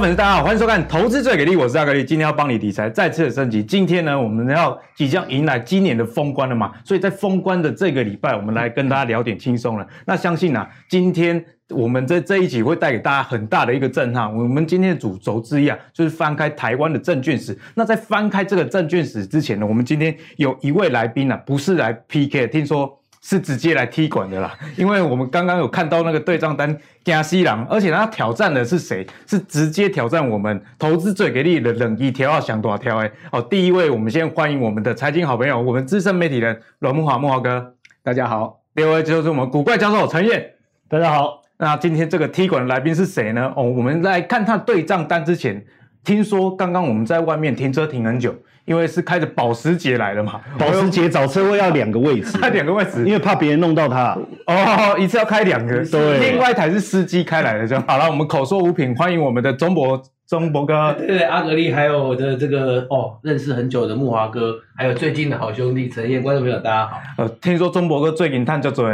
粉丝大家好，欢迎收看《投资最给力》，我是阿格力，今天要帮你理财再次升级。今天呢，我们要即将迎来今年的封关了嘛，所以在封关的这个礼拜，我们来跟大家聊点轻松了。那相信啊，今天我们在这一集会带给大家很大的一个震撼。我们今天的主轴之一啊，就是翻开台湾的证券史。那在翻开这个证券史之前呢，我们今天有一位来宾啊，不是来 PK，听说。是直接来踢馆的啦，因为我们刚刚有看到那个对账单加西郎，而且他挑战的是谁？是直接挑战我们投资最给力的冷一条要想多少条？哎，好，第一位，我们先欢迎我们的财经好朋友，我们资深媒体人阮木华木华哥，大家好。第二位就是我们古怪教授陈燕，大家好。那今天这个踢馆的来宾是谁呢？哦，我们来看他对账单之前，听说刚刚我们在外面停车停很久。因为是开着保时捷来的嘛，保时捷找车位要两个位置，开 两个位置，因为怕别人弄到他。哦，一次要开两个，对。另外一台是司机开来的，这样好了。我们口说无凭，欢迎我们的中博中博哥，对，对，对，阿格力，还有我的这个哦，认识很久的木华哥，还有最近的好兄弟陈燕，观众朋友大家好。呃，听说中博哥最近探叫做，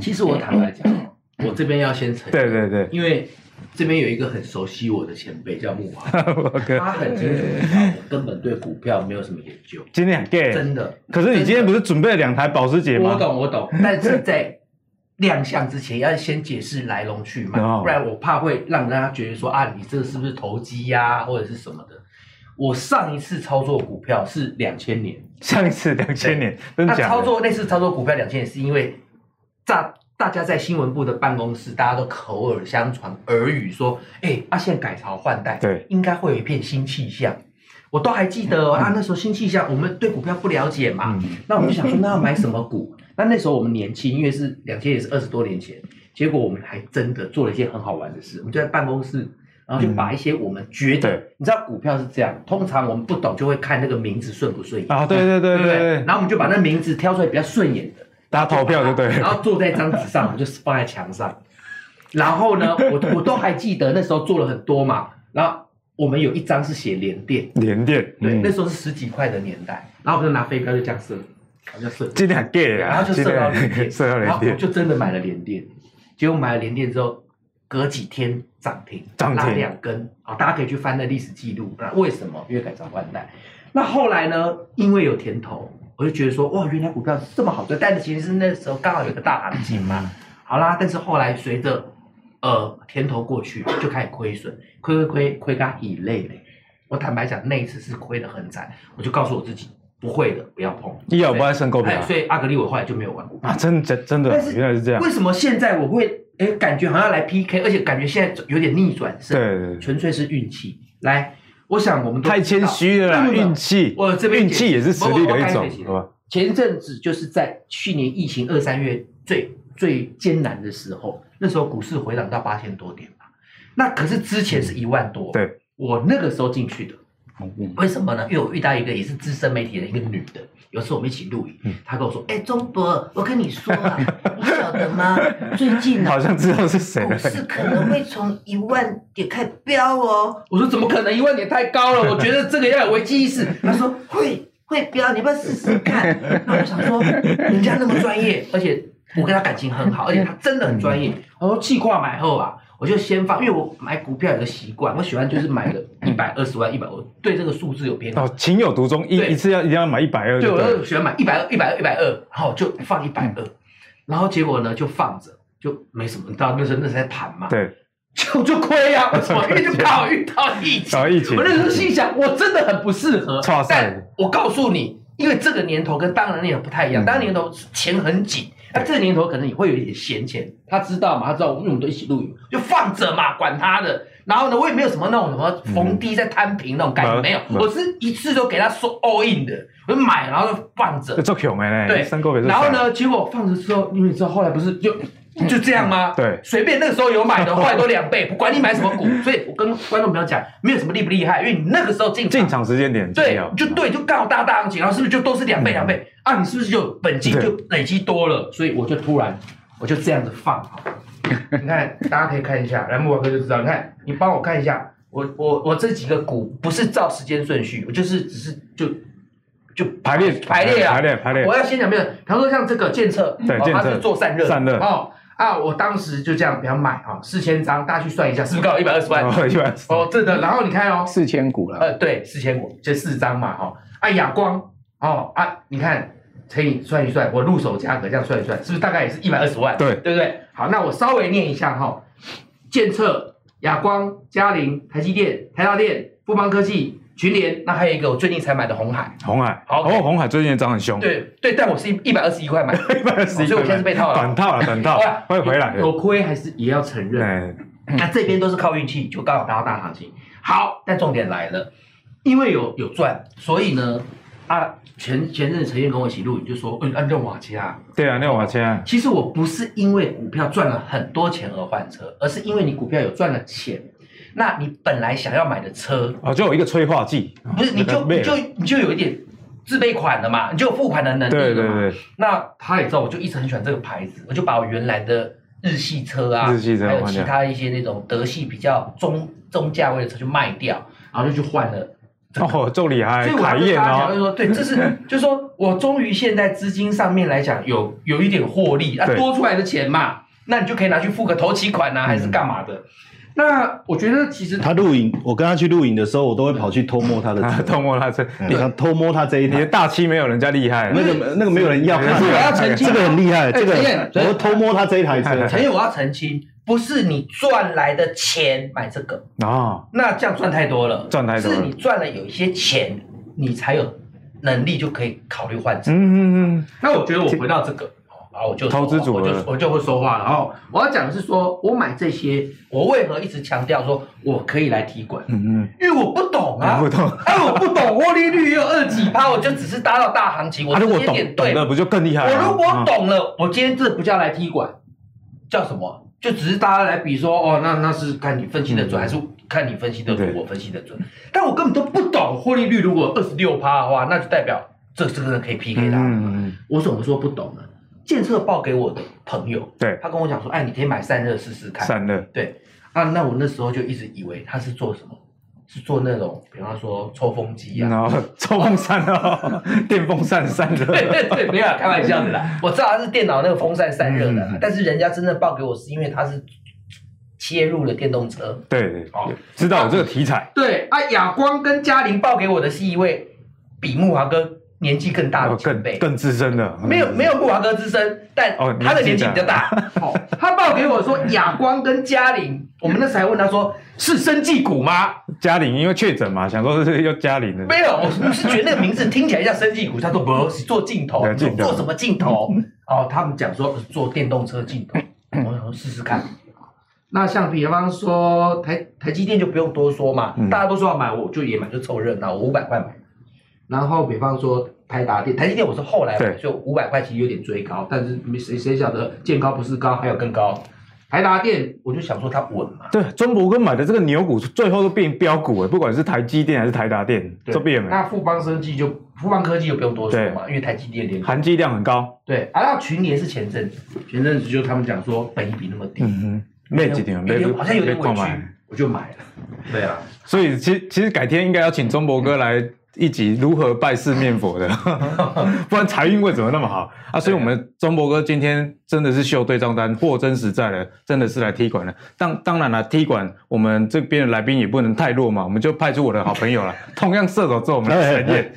其实我坦白讲，我这边要先承认，对对对，因为。这边有一个很熟悉我的前辈叫木华，他很清楚知道我根本对股票没有什么研究。今天很 gay，真的。可是你今天不是准备了两台保时捷吗？我懂，我懂。但是在亮相之前，要先解释来龙去脉，不然我怕会让大家觉得说啊，你这个是不是投机呀，或者是什么的。我上一次操作股票是两千年，上一次两千年，那操作那次操作股票两千年是因为炸。大家在新闻部的办公室，大家都口耳相传耳语说：“哎、欸，阿、啊、现改朝换代，对，应该会有一片新气象。”我都还记得、哦、啊，那时候新气象，我们对股票不了解嘛，嗯、那我们就想说，那要买什么股？那那时候我们年轻，因为是两千也是二十多年前，结果我们还真的做了一件很好玩的事，我们就在办公室，然后就把一些我们觉得，嗯、你知道股票是这样，通常我们不懂就会看那个名字顺不顺眼。啊，对对对对，对，对，对，然后我们就把那名字挑出来比较顺眼的。大家投票就对，然后坐在一张纸上，就是放在墙上。然后呢，我我都还记得那时候做了很多嘛。然后我们有一张是写联电，联电，对，那时候是十几块的年代。然后我们就拿飞镖就这样射，好像射。今天很 gay 啊，然后就射到联电，射到联电，然后我就真的买了联电。结果买了联电之后，隔几天涨停，涨停两根。啊，大家可以去翻那历史记录。那为什么？因为改朝换代。那后来呢？因为有甜头。我就觉得说，哇，原来股票是这么好赚，但是其实是那时候刚好有个大行情嘛。好啦，但是后来随着呃甜头过去，就开始亏损，亏亏亏亏个以泪嘞。我坦白讲，那一次是亏得很惨，我就告诉我自己，不会的，不要碰。一咬不爱申购票，所以阿格力我后来就没有玩股票。啊，真真真的，原来是这样。为什么现在我会哎感觉好像来 PK，而且感觉现在有点逆转胜？对，对，对，纯粹是运气。来，我想我们都太谦虚了啦，运气，我这边运气也是实力的一种，好吧？前阵子就是在去年疫情二三月最最艰难的时候，那时候股市回档到八千多点吧，那可是之前是一万多，对，我那个时候进去的，为什么呢？因为我遇到一个也是资深媒体的一个女的，有时候我们一起录影，她跟我说：“哎，中博，我跟你说啊，你晓得吗？最近好像知道是谁，股市可能会从一万点开始飙哦。”我说：“怎么可能？一万点太高了，我觉得这个要有危机意识。”他说：“会。”会飙，你要不要试试看？那我想说，人家那么专业，而且我跟他感情很好，而且他真的很专业。我说气挂买后啊，我就先放，因为我买股票有个习惯，我喜欢就是买个一百二十万、一百，我对这个数字有偏好。哦，情有独钟，一一次要一定要买一百二。对，我就喜欢买一百二、一百二、一百二，然后就放一百二，然后结果呢就放着，就没什么。到那时候那时候在盘嘛？对。就就亏呀、啊！为什么？因为就刚好遇到疫情。疫情。我那时候心想，我真的很不适合。但我告诉你，因为这个年头跟当年年头不太一样。当年年头钱很紧，那、嗯、这年头可能也会有一点闲钱。他知道嘛？他知道，因为我们都一起录影，就放着嘛，管他的。然后呢，我也没有什么那种什么逢低在摊平那种感觉，嗯、没有。我是一次都给他说 all in 的，我就买，然后就放着。做穷哎，对，然后呢，结果放着之后，因为你知道后来不是就。就这样吗？对，随便那个时候有买的，后来都两倍，不管你买什么股。所以我跟观众朋友讲，没有什么厉不厉害，因为你那个时候进进场时间点对，就对，就刚好大大行情，然后是不是就都是两倍两倍啊？你是不是就本金就累积多了？所以我就突然我就这样子放好，你看大家可以看一下，来木瓦哥就知道。你看，你帮我看一下，我我我这几个股不是照时间顺序，我就是只是就就排列排列啊，排列排列。我要先讲没有，比方说像这个建测，对，建策它是做散热，散热哦。啊，我当时就这样比方买啊，四千张，大家去算一下，是不是刚好一百二十万？一百二十哦，真的。然后你看哦，四千股了。呃，对，四千股，这四张嘛，哈。啊，亚光哦啊，你看乘以算一算，我入手价格这样算一算，是不是大概也是一百二十万？对，对不对？好，那我稍微念一下哈，健策、亚光、佳凌、台积电、台达电、富邦科技。群联，那还有一个我最近才买的红海，红海，好，哦，红海最近涨很凶，对对，但我是一一百二十一块买，一百二十一，所以我现在是被套了，短套了，短套，会回来，有亏还是也要承认，那这边都是靠运气，就刚好达到大行情。好，但重点来了，因为有有赚，所以呢，啊，前前阵子陈燕跟我一起录影，就说，嗯，按六瓦车，对啊，六瓦车，其实我不是因为股票赚了很多钱而换车，而是因为你股票有赚了钱。那你本来想要买的车啊，就有一个催化剂，不是你就你就你就有一点自备款了嘛，你就有付款的能力了嘛。对对对。那他也知道，我就一直很喜欢这个牌子，我就把我原来的日系车啊，日系车还有其他一些那种德系比较中中价位的车就卖掉，然后就去换了。哦，这么厉害！所以我还跟大家讲，就是说，对，这是 就是说我终于现在资金上面来讲有有一点获利啊，多出来的钱嘛，那你就可以拿去付个头期款啊，还是干嘛的？那我觉得其实他录影，我跟他去录影的时候，我都会跑去偷摸他的车，偷摸他车，你看偷摸他这一台，你的大漆没有人家厉害，那个那个没有人要，我要澄清，这个很厉害，这个我偷摸他这一台车，陈燕，我要澄清，不是你赚来的钱买这个。啊，那这样赚太多了，赚太多，是你赚了有一些钱，你才有能力就可以考虑换车，嗯嗯嗯，那我觉得我回到这个。然后我就投资组，我就我就会说话了。然后我要讲的是说，我买这些，我为何一直强调说我可以来踢馆？嗯嗯，因为我不懂啊，不懂，哎，我不懂，获利率也有二几趴，我就只是搭到大行情，我直接点对，那不就更厉害？我如果懂了，我今天这不叫来踢馆，叫什么？就只是大家来比说，哦，那那是看你分析的准，还是看你分析的准，我分析的准？但我根本都不懂，获利率如果二十六趴的话，那就代表这这个人可以 PK 他。嗯嗯，我怎么说不懂呢？建设报给我的朋友，对，他跟我讲说，哎，你可以买散热试试看。散热，对啊，那我那时候就一直以为他是做什么，是做那种，比方说抽风机啊，然后 抽风扇啊，电风扇散热。对对对，没有开玩笑的啦，我知道他是电脑那个风扇散热的，但是人家真正报给我是因为他是切入了电动车。对对，哦，知道有这个题材。对啊，亚光跟嘉玲报给我的是一位比目华哥。年纪更大的前辈，更资深的，没有没有慕驊哥资深，但他的年纪比较大。好，他报给我说亚光跟嘉玲，我们那时还问他说是生技股吗？嘉玲因为确诊嘛，想说是要嘉玲的。没有，我是觉得那个名字听起来像生技股，他说不是做镜头，做什么镜头？哦，他们讲说做电动车镜头，我想说试试看。那像比方说台台积电就不用多说嘛，大家都说要买，我就也买，就凑热闹，我五百块买。然后比方说。台达电、台积电，我是后来买，就五百块，其实有点追高，但是谁谁晓得见高不是高，还有更高。台达电，我就想说它稳嘛。对，中博哥买的这个牛股，最后都变标股了，不管是台积电还是台达电，都变了。那富邦生技就富邦科技就不用多说嘛，因为台积电连含积量很高。对，啊，那群联是前阵子，前阵子就他们讲说本益比那么低，那几天没好像有点委屈，我就买了。对啊，所以其实其实改天应该要请中博哥来。一集如何拜四面佛的，不然财运会怎么那么好啊？所以，我们中博哥今天真的是秀对账单，货真实在的，真的是来踢馆的。当当然了，踢馆我们这边的来宾也不能太弱嘛，我们就派出我的好朋友了，同样射手座我们的陈燕。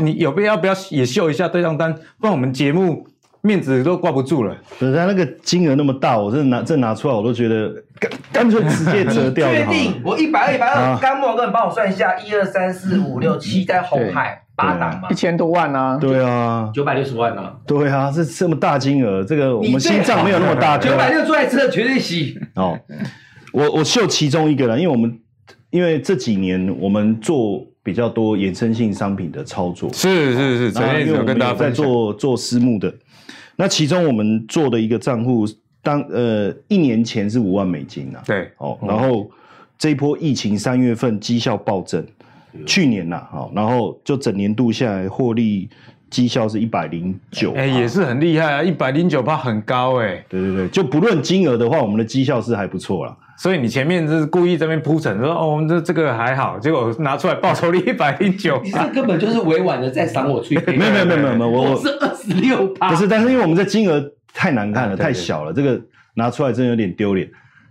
你有必要不要也秀一下对账单？不然我们节目。面子都挂不住了，可是他那个金额那么大，我真的拿这拿出来，我都觉得干干脆直接折掉。确定？我一百二、一百二，刚莫哥，你帮我算一下，一二三四五六七，在红海八档嘛，一千多万啊！对啊，九百六十万啊！对啊，这这么大金额，这个我们心脏没有那么大。九百六出来车绝对洗。哦，我我秀其中一个了，因为我们因为这几年我们做比较多衍生性商品的操作，是是是，陈燕有跟大家在做做私募的。那其中我们做的一个账户，当呃一年前是五万美金呐，对，哦，然后这一波疫情三月份绩效暴增，去年呐，好，然后就整年度下来获利绩效是一百零九，哎，也是很厉害啊，一百零九趴很高哎，对对对，就不论金额的话，我们的绩效是还不错啦。所以你前面是故意在那边铺陈说哦，我们这这个还好，结果拿出来报酬率一百零九，你这根本就是委婉的在赏我吹。没有没有没有没有，我我是二十六趴。不是，但是因为我们这金额太难看了，太小了，这个拿出来真的有点丢脸，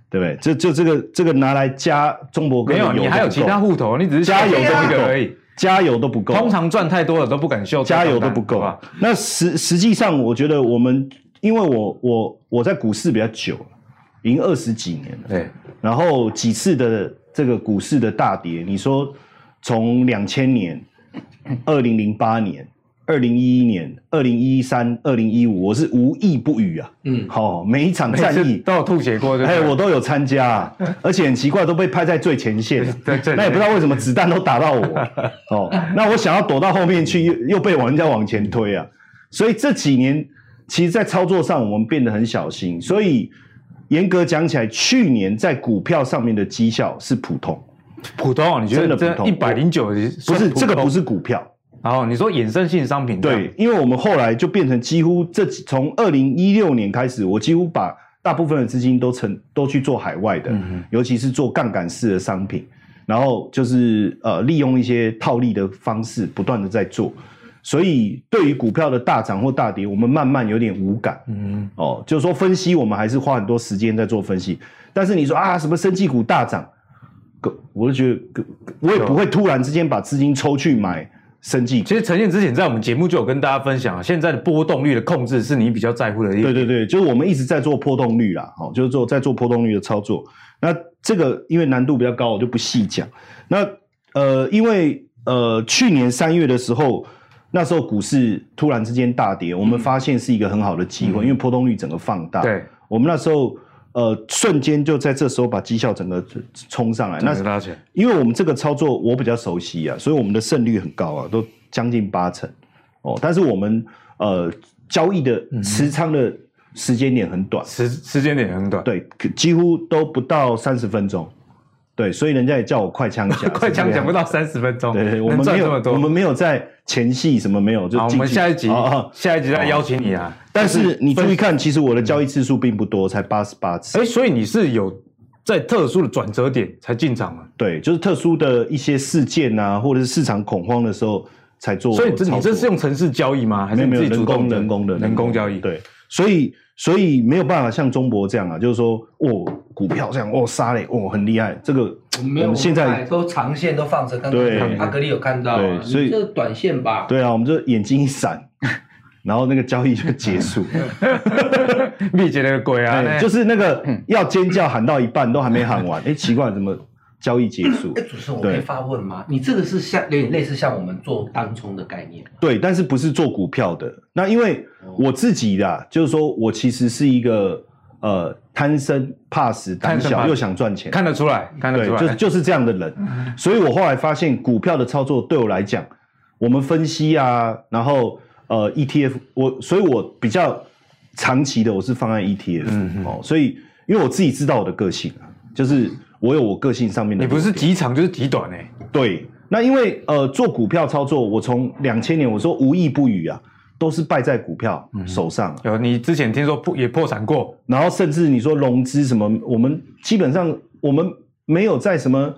对不对？就就这个这个拿来加中博没有，你还有其他户头，你只是加油都不够而已，加油都不够。通常赚太多了都不敢秀，加油都不够啊。那实实际上，我觉得我们因为我我我在股市比较久，已经二十几年了，对，然后几次的这个股市的大跌，你说从两千年、二零零八年。二零一一年、二零一三、二零一五，我是无一不语啊。嗯，好，每一场战役都有吐血过，哎，我都有参加，啊，而且很奇怪，都被派在最前线。对，那也不知道为什么子弹都打到我。哦，那我想要躲到后面去，又又被人家往前推啊。所以这几年，其实，在操作上我们变得很小心。所以严格讲起来，去年在股票上面的绩效是普通，普通。你觉得真的普通？一百零九，不是这个，不是股票。然后你说衍生性商品对，因为我们后来就变成几乎这从二零一六年开始，我几乎把大部分的资金都成都去做海外的，嗯、尤其是做杠杆式的商品，然后就是呃利用一些套利的方式不断的在做，所以对于股票的大涨或大跌，我们慢慢有点无感，嗯哦，就是说分析我们还是花很多时间在做分析，但是你说啊什么生技股大涨，我就觉得我也不会突然之间把资金抽去买。生技，其实陈燕之前在我们节目就有跟大家分享，啊现在的波动率的控制是你比较在乎的一点。对对对，就是我们一直在做波动率啦，好，就是做在做波动率的操作。那这个因为难度比较高，我就不细讲。那呃，因为呃去年三月的时候，那时候股市突然之间大跌，我们发现是一个很好的机会，嗯、因为波动率整个放大。对，我们那时候。呃，瞬间就在这时候把绩效整个冲上来。那因为我们这个操作我比较熟悉啊，所以我们的胜率很高啊，都将近八成哦。但是我们呃交易的持仓的时间点很短，时时间点很短，对，几乎都不到三十分钟。对，所以人家也叫我快枪 侠，快枪讲不到三十分钟。对，对，我们没有，我们没有在前戏什么没有，就我们下一集，下一集再邀请你啊。但是你注意看，其实我的交易次数并不多，才八十八次。哎，所以你是有在特殊的转折点才进场啊？对，就是特殊的一些事件啊，或者是市场恐慌的时候才做。所以这你这是用城市交易吗？还是自己主动人工的人工交易？对，所以。所以没有办法像中博这样啊，就是说，哦，股票这样，哦，杀嘞，哦，很厉害。这个我们现在都长线都放着，刚刚阿格里有看到，对，所以这短线吧。对啊，我们就眼睛一闪，然后那个交易就结束。密集那个鬼啊，就是那个要尖叫喊到一半都还没喊完，哎，奇怪，怎么？交易结束。哎，主持人，我可以发问吗？你这个是像有点类似像我们做当冲的概念。对，但是不是做股票的。那因为我自己的，就是说我其实是一个呃贪生怕死、胆小又想赚钱，看得出来，看得出来，就就是这样的人。所以我后来发现，股票的操作对我来讲，我们分析啊，然后呃 ETF，我所以我比较长期的，我是放在 ETF。嗯哦，所以因为我自己知道我的个性啊，就是。我有我个性上面的，你不是极长就是极短哎。对，那因为呃做股票操作，我从两千年我说无意不语啊，都是败在股票手上。有你之前听说破也破产过，然后甚至你说融资什么，我们基本上我们没有在什么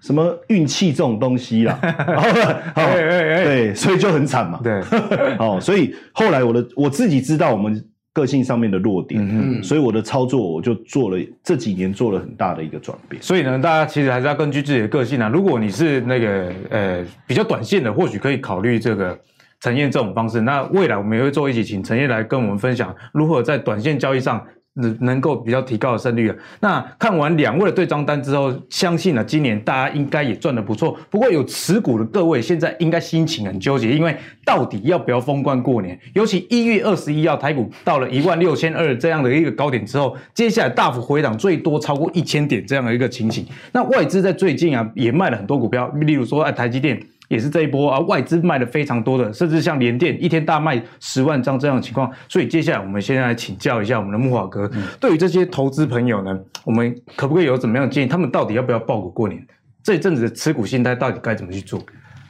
什么运气这种东西啦。对，所以就很惨嘛。对，哦，所以后来我的我自己知道我们。个性上面的弱点，嗯，所以我的操作我就做了这几年做了很大的一个转变。所以呢，大家其实还是要根据自己的个性啊。如果你是那个呃比较短线的，或许可以考虑这个陈燕这种方式。那未来我们也会做一起，请陈燕来跟我们分享如何在短线交易上。能能够比较提高的胜率啊。那看完两位的对账单之后，相信呢，今年大家应该也赚得不错。不过有持股的各位，现在应该心情很纠结，因为到底要不要封关过年？尤其一月二十一号台股到了一万六千二这样的一个高点之后，接下来大幅回档，最多超过一千点这样的一个情形。那外资在最近啊，也卖了很多股票，例如说哎，台积电。也是这一波啊，外资卖的非常多的，甚至像联电一天大卖十万张这样的情况。所以接下来我们先来请教一下我们的木华哥，嗯、对于这些投资朋友呢，我们可不可以有怎么样的建议？他们到底要不要抱股过年？这一阵子的持股心态到底该怎么去做？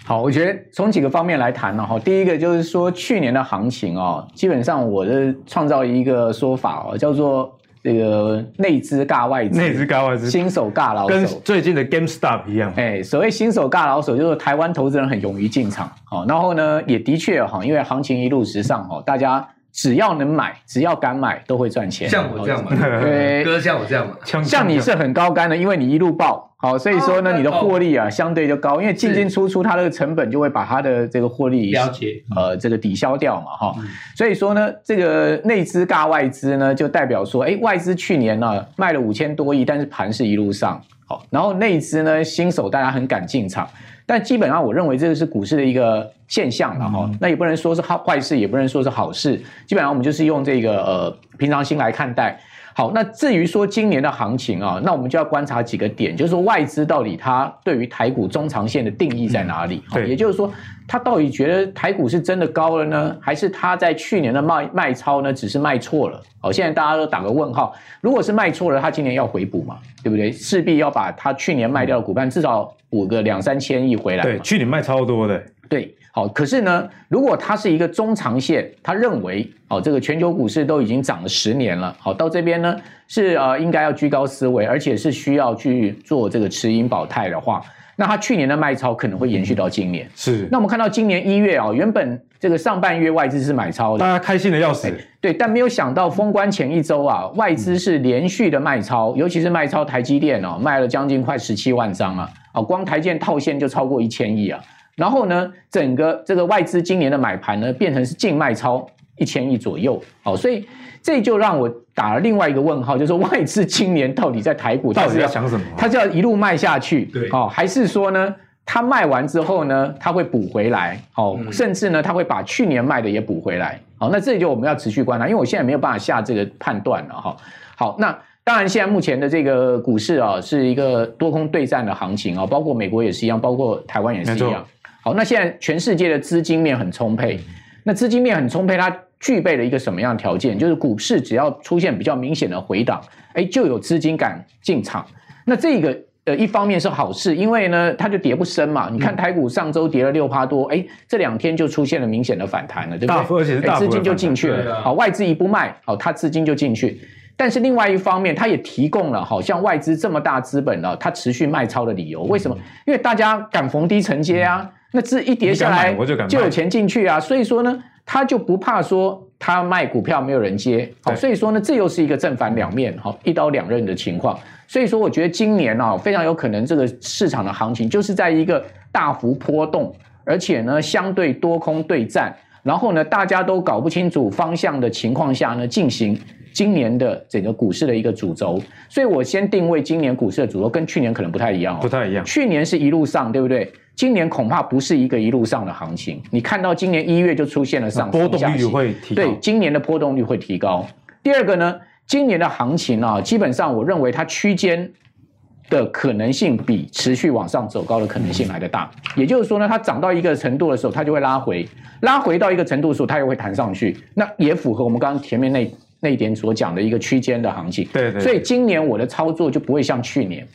好，我觉得从几个方面来谈呢。哈，第一个就是说去年的行情哦，基本上我的创造一个说法哦，叫做。这个内资尬外资，内资尬外资，新手尬老手，跟最近的 GameStop 一样。哎，所谓新手尬老手，就是台湾投资人很勇于进场。好，然后呢，也的确哈，因为行情一路直上哈，大家只要能买，只要敢买，都会赚钱。像我这样嘛，对，哥像我这样嘛，像你是很高干的，因为你一路报，好，所以说呢，你的获利啊相对就高，因为进进出出它的成本就会把它的这个获利了解，呃，这个抵消掉嘛，哈。所以说呢，这个内资尬外资呢，就代表说，哎，外资去年呢卖了五千多亿，但是盘是一路上，好，然后内资呢新手大家很敢进场。但基本上，我认为这个是股市的一个现象了哈。那也不能说是好坏事，也不能说是好事。基本上，我们就是用这个呃平常心来看待。好，那至于说今年的行情啊，那我们就要观察几个点，就是说外资到底它对于台股中长线的定义在哪里？对，也就是说，它到底觉得台股是真的高了呢，还是它在去年的卖卖超呢，只是卖错了？好，现在大家都打个问号。如果是卖错了，它今年要回补嘛，对不对？势必要把它去年卖掉的股票至少。补个两三千亿回来，对，去年卖超多的，对，好，可是呢，如果它是一个中长线，他认为，哦，这个全球股市都已经涨了十年了，好，到这边呢是呃应该要居高思维，而且是需要去做这个持盈保泰的话，那他去年的卖超可能会延续到今年，是，那我们看到今年一月啊，原本这个上半月外资是买超的，大家开心的要死，对，但没有想到封关前一周啊，外资是连续的卖超，尤其是卖超台积电哦，卖了将近快十七万张啊。啊，光台建套现就超过一千亿啊，然后呢，整个这个外资今年的买盘呢，变成是净卖超一千亿左右，哦，所以这就让我打了另外一个问号，就是外资今年到底在台股到底要想什么？他就要一路卖下去，对，哦，还是说呢，他卖完之后呢，他会补回来，好，甚至呢，他会把去年卖的也补回来，好，那这里就我们要持续观察，因为我现在没有办法下这个判断了哈，好，那。当然，现在目前的这个股市啊，是一个多空对战的行情啊，包括美国也是一样，包括台湾也是一样。好，那现在全世界的资金面很充沛，那资金面很充沛，它具备了一个什么样的条件？就是股市只要出现比较明显的回档，哎，就有资金敢进场。那这个呃，一方面是好事，因为呢，它就跌不深嘛。你看台股上周跌了六趴多，哎，这两天就出现了明显的反弹了，对不对？大幅，而且是大幅，资金就进去了。好，外资一不卖，好，它资金就进去。但是另外一方面，它也提供了好像外资这么大资本了，它持续卖超的理由。为什么？因为大家敢逢低承接啊，那这一跌下来就有钱进去啊，所以说呢，他就不怕说他卖股票没有人接。好，所以说呢，这又是一个正反两面，好，一刀两刃的情况。所以说，我觉得今年啊，非常有可能这个市场的行情就是在一个大幅波动，而且呢，相对多空对战，然后呢，大家都搞不清楚方向的情况下呢，进行。今年的整个股市的一个主轴，所以我先定位今年股市的主轴跟去年可能不太一样哦，不太一样。去年是一路上，对不对？今年恐怕不是一个一路上的行情。你看到今年一月就出现了上波动率会提高，对，今年的波动率会提高。第二个呢，今年的行情啊，基本上我认为它区间的可能性比持续往上走高的可能性来得大。也就是说呢，它涨到一个程度的时候，它就会拉回，拉回到一个程度的时候，它又会弹上去。那也符合我们刚刚前面那。那一点所讲的一个区间的行情，对，对对，所以今年我的操作就不会像去年，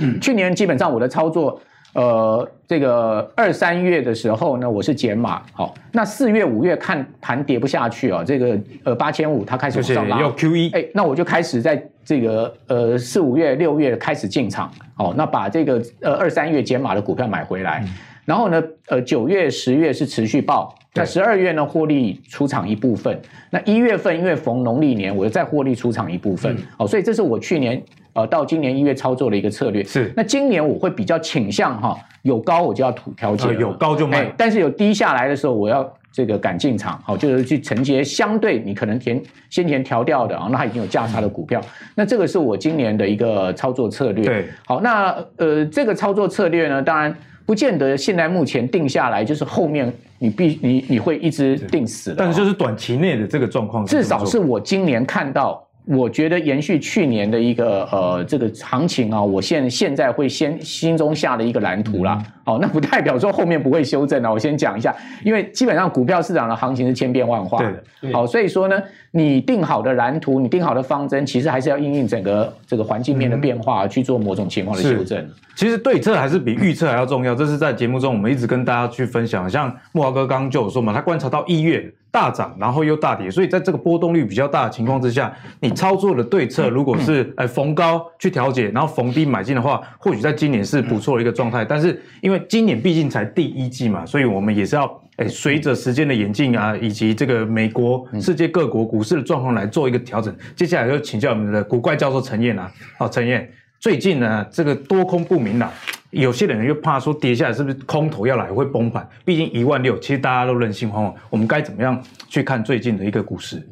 嗯，去年基本上我的操作，呃，这个二三月的时候呢，我是减码，好，那四月五月看盘跌不下去啊，这个呃八千五它开始往上拉，要 QE，哎，那我就开始在这个呃四五月六月开始进场，好，那把这个呃二三月减码的股票买回来，嗯、然后呢，呃九月十月是持续报。那十二月呢，获利出场一部分。那一月份因为逢农历年，我又再获利出场一部分。好、嗯，所以这是我去年呃到今年一月操作的一个策略。是。那今年我会比较倾向哈，有高我就要土调节、呃，有高就卖。但是有低下来的时候，我要这个敢进场，好，就是去承接相对你可能填先前调掉的啊，那它已经有价差的股票。那这个是我今年的一个操作策略。对。好，那呃这个操作策略呢，当然。不见得现在目前定下来，就是后面你必你你会一直定死的，但是就是短期内的这个状况，至少是我今年看到。我觉得延续去年的一个呃这个行情啊，我现现在会先心中下的一个蓝图啦。哦，那不代表说后面不会修正啊。我先讲一下，因为基本上股票市场的行情是千变万化的。好、哦，所以说呢，你定好的蓝图，你定好的方针，其实还是要因应整个这个环境面的变化去做某种情况的修正。其实对策还是比预测还要重要。这是在节目中我们一直跟大家去分享。像木华哥刚刚就有说嘛，他观察到一月。大涨，然后又大跌，所以在这个波动率比较大的情况之下，你操作的对策如果是呃逢高去调节，然后逢低买进的话，或许在今年是不错的一个状态。但是因为今年毕竟才第一季嘛，所以我们也是要诶随着时间的演进啊，以及这个美国、世界各国股市的状况来做一个调整。接下来就请教我们的古怪教授陈燕啊，好，陈燕，最近呢这个多空不明朗，有些人又怕说跌下来是不是空头要来会崩盘？毕竟一万六，其实大家都人心惶惶，我们该怎么样去看最近的一个股市？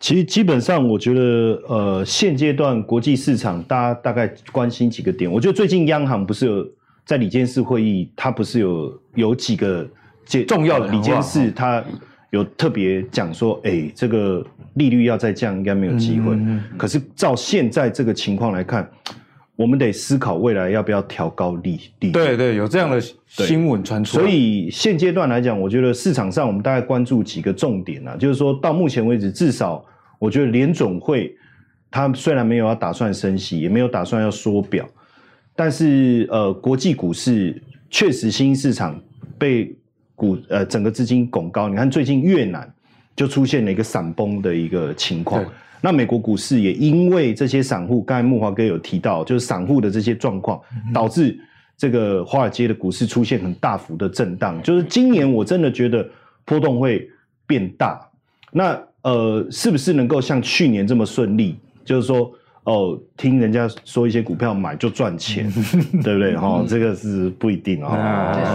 其实基本上，我觉得，呃，现阶段国际市场，大家大概关心几个点。我觉得最近央行不是有在里监事会议，他不是有有几个重要的里监事，他有特别讲说，哎，这个利率要再降，应该没有机会。嗯嗯嗯。可是照现在这个情况来看，我们得思考未来要不要调高利率。对对，有这样的新闻传出。所以现阶段来讲，我觉得市场上我们大概关注几个重点啊，就是说到目前为止，至少。我觉得联总会，他虽然没有要打算升息，也没有打算要缩表，但是呃，国际股市确实新兴市场被股呃整个资金拱高。你看最近越南就出现了一个闪崩的一个情况，那美国股市也因为这些散户，刚才木华哥有提到，就是散户的这些状况，导致这个华尔街的股市出现很大幅的震荡。就是今年我真的觉得波动会变大。那呃，是不是能够像去年这么顺利？就是说，哦，听人家说一些股票买就赚钱，对不对？哈、哦，这个是不一定哦。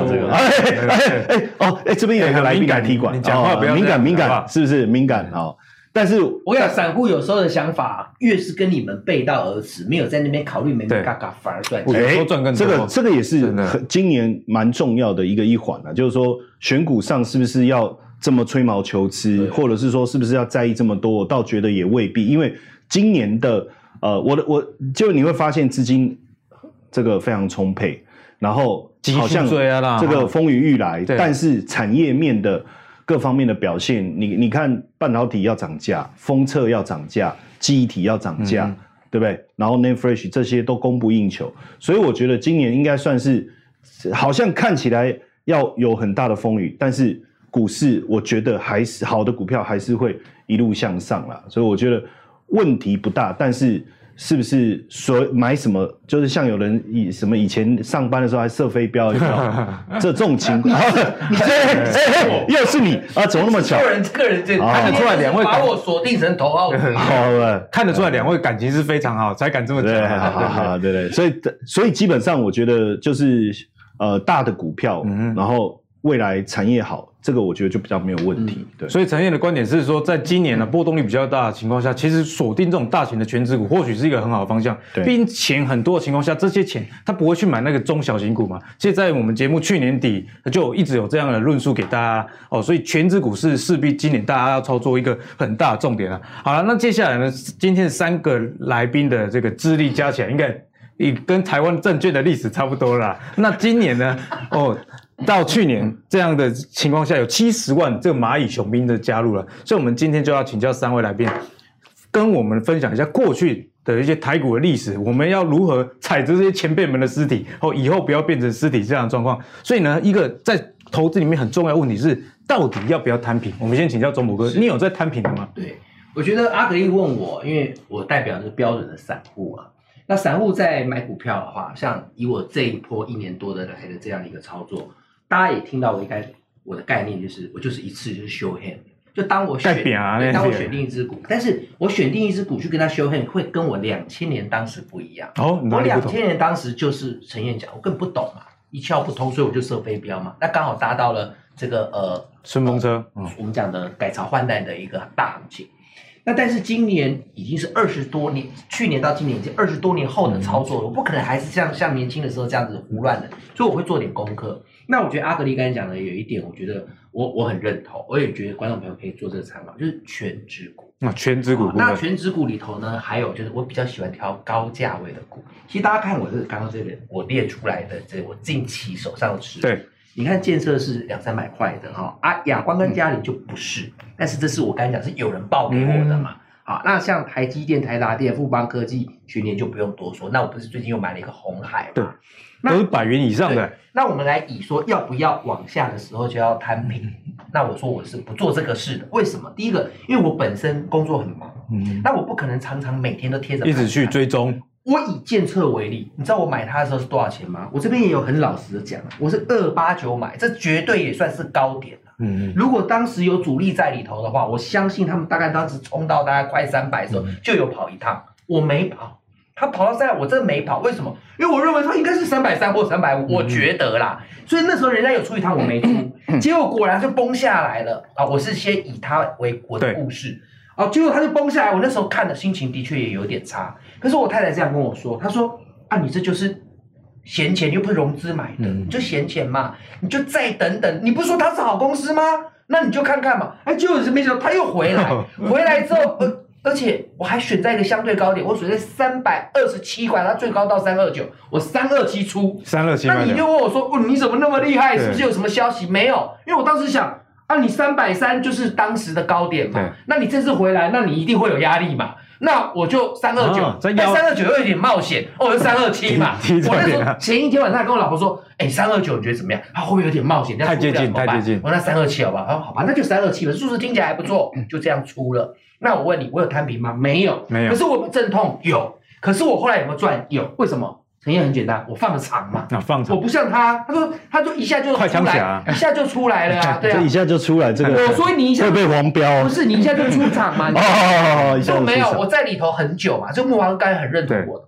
这个，哎哎哎，哦，哎，这边有一个来宾来踢馆，你讲话不要、哦、敏感敏感，是不是敏感啊、哦？但是我想，散户有时候的想法，越是跟你们背道而驰，没有在那边考虑，没没嘎嘎，反而赚钱。哎，赚更多。这个这个也是今年蛮重要的一个一环啊，就是说选股上是不是要？这么吹毛求疵，或者是说是不是要在意这么多？我倒觉得也未必，因为今年的呃，我的我就你会发现资金这个非常充沛，然后好像这个风雨欲来，但是产业面的各方面的表现，你你看半导体要涨价，封测要涨价，记忆体要涨价，嗯、对不对？然后 NAND Flash 这些都供不应求，所以我觉得今年应该算是好像看起来要有很大的风雨，但是。股市我觉得还是好的股票还是会一路向上啦，所以我觉得问题不大。但是是不是所买什么，就是像有人以什么以前上班的时候还射飞镖，你知道这这种情况，又是你啊？怎么那么巧？个人个人这看得出来两位把我锁定成头号，好了，看得出来两位感情是非常好，才敢这么讲。对对。所以 所以基本上我觉得就是呃大的股票，然后未来产业好。这个我觉得就比较没有问题，对。所以陈彦的观点是说，在今年呢波动率比较大的情况下，其实锁定这种大型的全值股，或许是一个很好的方向。对，毕竟钱很多的情况下，这些钱他不会去买那个中小型股嘛。其实，在我们节目去年底就一直有这样的论述给大家哦，所以全值股是势必今年大家要操作一个很大的重点啊。好了，那接下来呢，今天三个来宾的这个资历加起来，应该也跟台湾证券的历史差不多啦。那今年呢，哦。到去年这样的情况下，有七十万这个蚂蚁雄兵的加入了，所以我们今天就要请教三位来宾，跟我们分享一下过去的一些台股的历史，我们要如何踩着这些前辈们的尸体，后以后不要变成尸体这样的状况。所以呢，一个在投资里面很重要的问题是，到底要不要摊平？我们先请教钟博哥，你有在摊平的吗？对，我觉得阿格力问我，因为我代表的是标准的散户啊。那散户在买股票的话，像以我这一波一年多的来的这样一个操作。大家也听到我应该我的概念就是我就是一次就是 show hand，就当我选、啊、当我选定一只股，但是我选定一只股去跟他 show hand 会跟我两千年当时不一样。哦，我两千年当时就是陈彦讲，我根本不懂嘛，一窍不通，所以我就射飞镖嘛。那刚好搭到了这个呃顺风车，呃、我们讲的改朝换代的一个大行情。那但是今年已经是二十多年，去年到今年已经二十多年后的操作了，我不可能还是像像年轻的时候这样子胡乱的，所以我会做点功课。那我觉得阿格力刚才讲的有一点，我觉得我我很认同，我也觉得观众朋友可以做这个参考，就是全值股。那权值股，那全值股里头呢，还有就是我比较喜欢挑高价位的股。其实大家看我这个刚刚这个我列出来的这我近期手上的持股，对，你看建设是两三百块的哈，啊亚光跟嘉里就不是，嗯、但是这是我刚才讲是有人报给我的嘛。嗯好，那像台积电、台达电、富邦科技，去年就不用多说。那我不是最近又买了一个红海吗？对，都是百元以上的。那我们来以说要不要往下的时候就要摊平。那我说我是不做这个事的。为什么？第一个，因为我本身工作很忙，嗯，那我不可能常常每天都贴着，一直去追踪。我以建策为例，你知道我买它的时候是多少钱吗？我这边也有很老实的讲，我是二八九买，这绝对也算是高点了。嗯，如果当时有主力在里头的话，我相信他们大概当时冲到大概快三百的时候就有跑一趟，我没跑，他跑到三百，我真的没跑，为什么？因为我认为他应该是三百三或三百五，我觉得啦。所以那时候人家有出一趟，我没出，结果果然就崩下来了啊！我是先以他为我的故事。哦，结果他就崩下来。我那时候看的心情的确也有点差。可是我太太这样跟我说，她说：“啊，你这就是闲钱，又不是融资买的，你就闲钱嘛，你就再等等。你不是说他是好公司吗？那你就看看嘛。”哎，结果是没想到他又回来，回来之后，呃，而且我还选在一个相对高点，我选在三百二十七块，它最高到三二九，我三二七出，三二七。那你就问我说：“哦，你怎么那么厉害？是不是有什么消息？”没有，因为我当时想。啊、你三百三就是当时的高点嘛？那你这次回来，那你一定会有压力嘛？那我就三二九，但三二九又有点冒险，哦，三二七嘛。我那时候前一天晚上还跟我老婆说，哎、欸，三二九你觉得怎么样？他、啊、会不会有点冒险？太接近，太接近。我说那三二七好吧？啊，好吧，那就三二七吧，数字听起来还不错，就这样出了。那我问你，我有摊平吗？没有，没有。可是我阵痛有，可是我后来有没有赚？有，为什么？原因很简单，我放的长嘛，啊、放长。我不像他，他说他就一下就出来，一下就出来了啊，对啊，这一下就出来这个。我说你一下会被黄标，不是你一下就出场嘛？哦，一下就没有，我在里头很久嘛，就慕驊哥刚才很认同我的。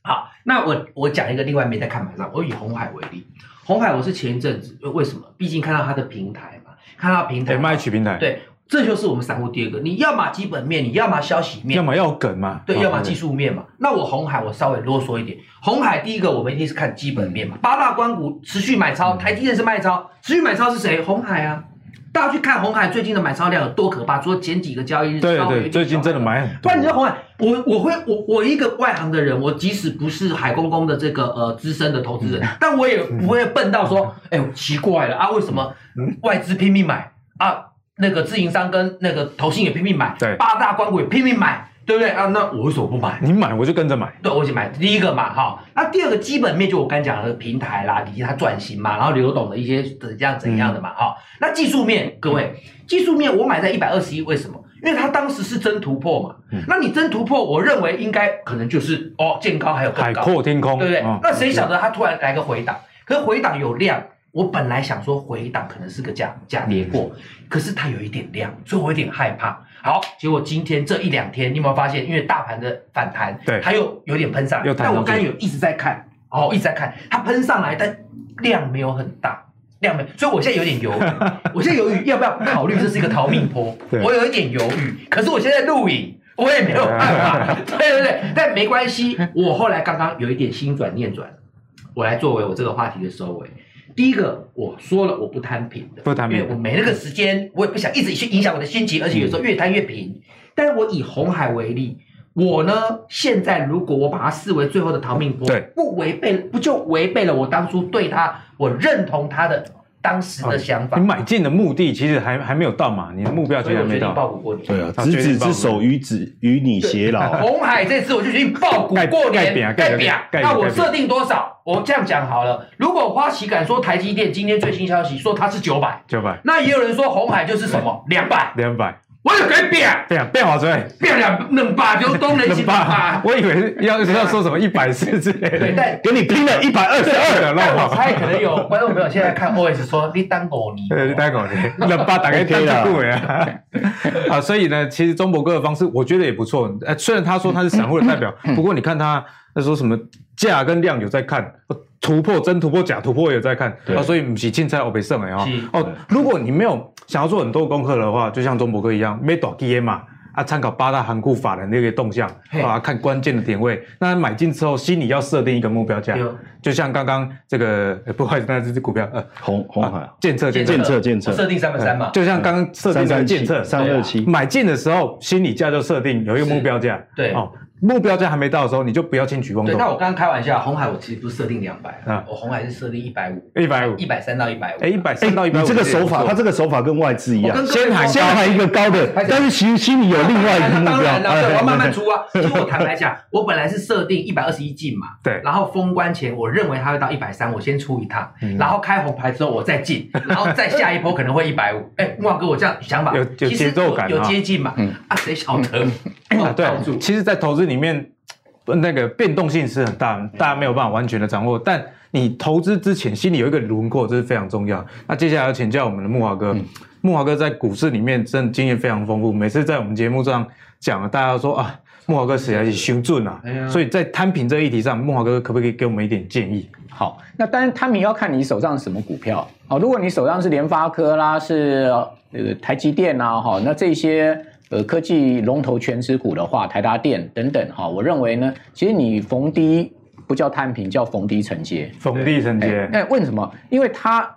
好，那我我讲一个另外没在看盘上，我以红海为例，红海我是前一阵子，为什么？毕竟看到它的平台嘛，看到平台，MH 平台，对。这就是我们散户第二个，你要么基本面，你要么消息面，要么要梗嘛，对，要么技术面嘛。那我红海我稍微啰嗦一点，红海第一个我们一定是看基本面嘛，八大关股持续买超，台积电是卖超，持续买超是谁？红海啊，大家去看红海最近的买超量有多可怕，除了前几个交易日，对对，最近真的买很多。不然你说红海，我我会我我一个外行的人，我即使不是海公公的这个呃资深的投资人，但我也不会笨到说，哎呦奇怪了啊，为什么外资拼命买啊？那个自营商跟那个投信也拼命买，对，八大关股也拼命买，对不对啊？那我为什么不买？你买我就跟着买，对，我就买第一个嘛，哈。那第二个基本面就我刚讲的平台啦，以及它转型嘛，然后刘董的一些怎样怎样的嘛，哈、嗯。那技术面，各位，技术面我买在一百二十一，为什么？因为它当时是真突破嘛，嗯、那你真突破，我认为应该可能就是哦，见高还有更高，海阔天空，对不对？哦、那谁晓得它突然来个回档？可是回档有量。我本来想说回档可能是个假假跌过，嗯、可是它有一点量，所以我有点害怕。好，结果今天这一两天，你有没有发现？因为大盘的反弹，对，它又有点喷上来。但我刚才有一直在看，哦，一直在看，它喷上来，但量没有很大，量没有，所以我现在有点犹豫。我现在犹豫要不要考虑这是一个逃命坡，我有一点犹豫。可是我现在录影，我也没有办法。对对对，但没关系。我后来刚刚有一点心转念转，我来作为我这个话题的收尾。第一个，我说了我不摊平的，不摊平，因为我没那个时间，我也不想一直去影响我的心情，而且有时候越摊越平。嗯、但是我以红海为例，我呢现在如果我把它视为最后的逃命波，对，不违背不就违背了我当初对它我认同它的。当时的想法，你买进的目的其实还还没有到嘛？你的目标其实还没到。爆股过年，对啊，执子之手与子与你偕老。红海这次我就决定爆股过年，盖表。那我设定多少？我这样讲好了，如果花旗敢说台积电今天最新消息说它是九百，九百，那也有人说红海就是什么两百，两百。我有给变，变变好追，变两两把就都能行吧？我以为要要说什么一百四之类的，对，但给你拼了一百二十二的，那我猜可能有观众朋友现在看 OS 说你单狗你，对，你当狗你，两把打开天啊，啊，所以呢，其实中博哥的方式我觉得也不错，呃，虽然他说他是散户的代表，不过你看他他说什么价跟量有在看。突破真突破假突破也在看。啊，所以不是凊彩黑白算的哈。哦，如果你没有想要做很多功课的话，就像中博哥一样，没大基嘛，啊，参考八大行库法的那个动向嘿。啊，看关键的点位。那买进之后，心里要设定一个目标价，就像刚刚这个不好意思，那这支股票呃红红海。建测建测。建测。设定三百三嘛，就像刚刚设定的建测三二七，买进的时候心理价就设定有一个目标价，对。哦。目标价还没到的时候，你就不要轻举妄动。对，那我刚刚开玩笑，红海我其实不是设定两百啊，我红海是设定一百五，一百五，一百三到一百五。哎，一百三到一百五。你这个手法，他这个手法跟外资一样，先喊先喊一个高的，但是其实心里有另外一个目标。当然了，我要慢慢出啊。其实我坦白讲，我本来是设定一百二十一进嘛，对。然后封关前，我认为它会到一百三，我先出一趟，然后开红牌之后我再进，然后再下一波可能会一百五。哎，慕驊哥，我这样想法有有节奏感，有接近嘛？啊，谁晓得？对，其实，在投资里面。那个变动性是很大，大家没有办法完全的掌握。但你投资之前心里有一个轮廓，这是非常重要。那接下来要请教我们的木华哥，嗯、慕驊哥在股市里面真的经验非常丰富，每次在我们节目上讲，大家都说啊，木华哥实在是凶准啊。哎、所以在摊平这个议题上，木华哥可不可以给我们一点建议？好，那当然摊平要看你手上是什么股票。好，如果你手上是联发科啦，是呃台积电啊，哈，那这些呃科技龙头全值股的话，台达电等等哈，我认为呢，其实你逢低不叫摊平，叫逢低承接。逢低承接。那为什么？因为它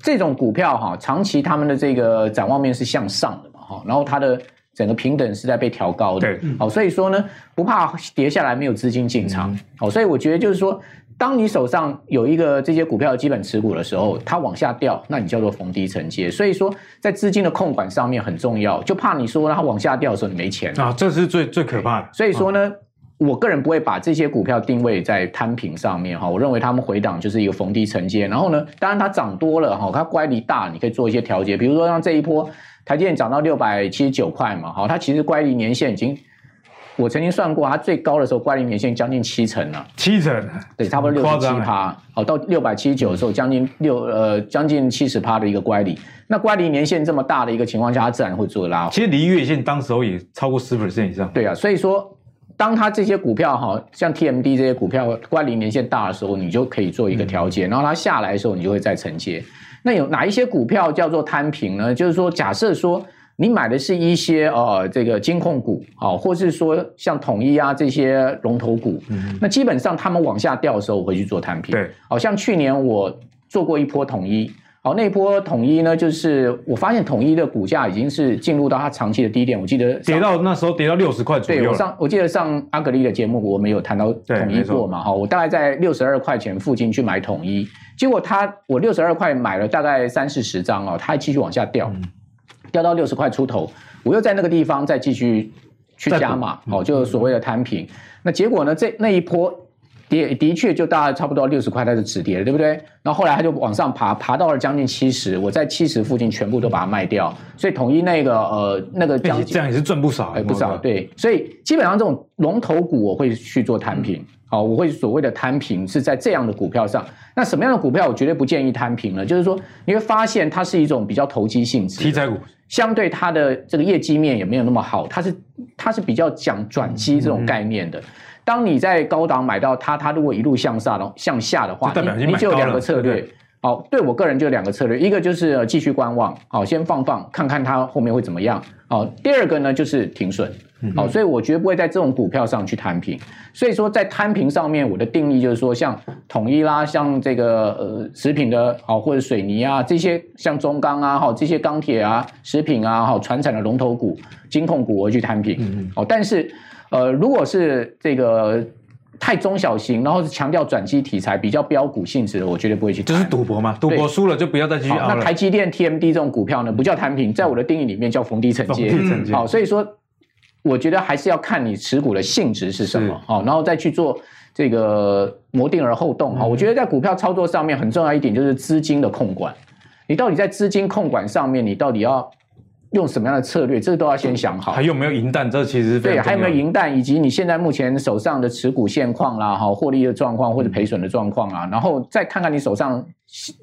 这种股票哈，长期他们的这个展望面是向上的嘛，哈，然后它的整个平等是在被调高的。对。好，所以说呢，不怕跌下来没有资金进场。好，所以我觉得就是说。当你手上有一个这些股票的基本持股的时候，它往下掉，那你叫做逢低承接。所以说，在资金的控管上面很重要，就怕你说它往下掉的时候你没钱啊，这是最最可怕的。所以说呢，我个人不会把这些股票定位在摊平上面哈，我认为他们回档就是一个逢低承接。然后呢，当然它涨多了哈，它乖离大，你可以做一些调节，比如说像这一波台积电涨到六百七十九块嘛，哈，它其实乖离年限已经。我曾经算过，它最高的时候乖离年限将近七成了，七成，对，差不多六十七趴。好，到六百七十九的时候，将近六呃将近七十趴的一个乖离。那乖离年限这么大的一个情况下，它自然会做拉。其实离月线当时候也超过十 percent 以上。对啊，所以说，当它这些股票哈，像 TMD 这些股票乖离年限大的时候，你就可以做一个调节，嗯、然后它下来的时候，你就会再承接。那有哪一些股票叫做摊平呢？就是说，假设说。你买的是一些呃这个金控股啊，或是说像统一啊这些龙头股，嗯，那基本上他们往下掉的时候，我会去做摊平。对，好像去年我做过一波统一，好，那一波统一呢，就是我发现统一的股价已经是进入到它长期的低点，我记得跌到那时候跌到六十块左右。对，我上我记得上阿格力的节目，我们有谈到统一过嘛，哈，我大概在六十二块钱附近去买统一，结果它我六十二块买了大概三四十张哦，它还继续往下掉。嗯掉到六十块出头，我又在那个地方再继续去加码，哦，就所谓的摊平。那结果呢？这那一波跌的确就大概差不多六十块，它是止跌了，对不对？然后后来它就往上爬，爬到了将近七十，我在七十附近全部都把它卖掉。所以统一那个呃那个这样也是赚不少，哎，不少。对，所以基本上这种龙头股我会去做摊平。好，我会所谓的摊平是在这样的股票上。那什么样的股票我绝对不建议摊平呢？就是说你会发现它是一种比较投机性质，题材股。相对它的这个业绩面也没有那么好，它是它是比较讲转机这种概念的。当你在高档买到它，它如果一路向下的向下的话，你你就有两个策略。好，对我个人就有两个策略，一个就是继续观望，好，先放放看看它后面会怎么样。好，第二个呢就是停损。好，所以我绝对不会在这种股票上去摊平。所以说在摊平上面，我的定义就是说，像统一啦，像这个呃食品的，好或者水泥啊这些，像中钢啊，好这些钢铁啊、食品啊，好船产的龙头股、金控股，我去摊平。好，但是呃如果是这个。太中小型，然后是强调转机题材，比较标股性质的，我绝对不会去。就是赌博嘛？赌博输了就不要再继续熬了。那台积电、TMD 这种股票呢，不叫摊平，在我的定义里面叫逢低承接。好，所以说我觉得还是要看你持股的性质是什么，好，然后再去做这个谋定而后动。哈，我觉得在股票操作上面很重要一点就是资金的控管，你到底在资金控管上面，你到底要。用什么样的策略，这个都要先想好。还有没有银弹？这其实是对，还有没有银弹，以及你现在目前手上的持股现况啦，哈，获利的状况或者赔损的状况啊，然后再看看你手上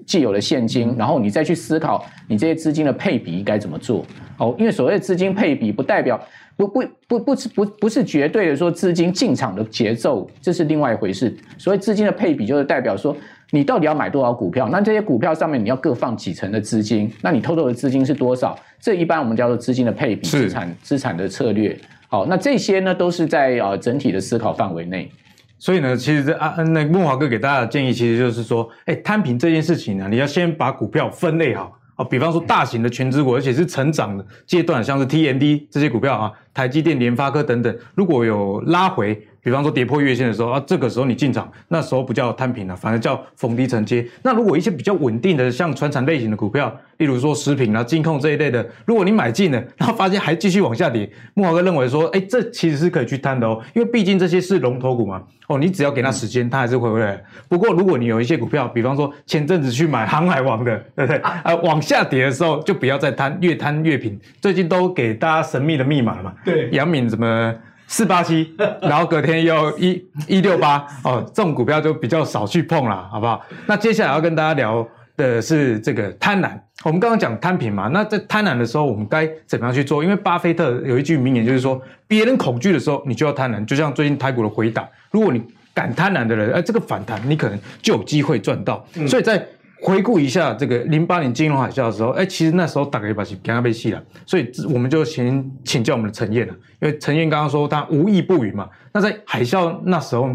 既有的现金，然后你再去思考你这些资金的配比应该怎么做。哦，因为所谓的资金配比，不代表不不不不是不不是绝对的说资金进场的节奏，这是另外一回事。所谓资金的配比，就是代表说。你到底要买多少股票？那这些股票上面你要各放几成的资金？那你偷偷的资金是多少？这一般我们叫做资金的配比，资产资产的策略。好，那这些呢都是在呃整体的思考范围内。所以呢，其实这啊，那慕驊哥给大家的建议，其实就是说，哎，摊平这件事情呢，你要先把股票分类好啊。比方说大型的全资股，而且是成长的阶段，像是 TMD 这些股票啊，台积电、联发科等等，如果有拉回。比方说跌破月线的时候啊，这个时候你进场，那时候不叫摊平了，反而叫逢低承接。那如果一些比较稳定的，像传产类型的股票，例如说食品啊、金控这一类的，如果你买进了，然后发现还继续往下跌，木华哥认为说，哎，这其实是可以去摊的哦，因为毕竟这些是龙头股嘛。哦，你只要给它时间，它还是会回来。不过如果你有一些股票，比方说前阵子去买 航海王的，对不对？啊，往下跌的时候就不要再摊，越摊越平。最近都给大家神秘的密码了嘛？对，杨敏怎么？四八七，然后隔天又一一六八，哦，这种股票就比较少去碰了，好不好？那接下来要跟大家聊的是这个贪婪。我们刚刚讲摊平嘛，那在贪婪的时候，我们该怎么样去做？因为巴菲特有一句名言，就是说，别人恐惧的时候，你就要贪婪。就像最近台股的回档，如果你敢贪婪的人，哎，这个反弹你可能就有机会赚到。嗯、所以在回顾一下这个零八年金融海啸的时候，哎，其实那时候大概把是给他被戏了。所以我们就先请教我们的陈燕了，因为陈燕刚刚说他无意不语嘛。那在海啸那时候，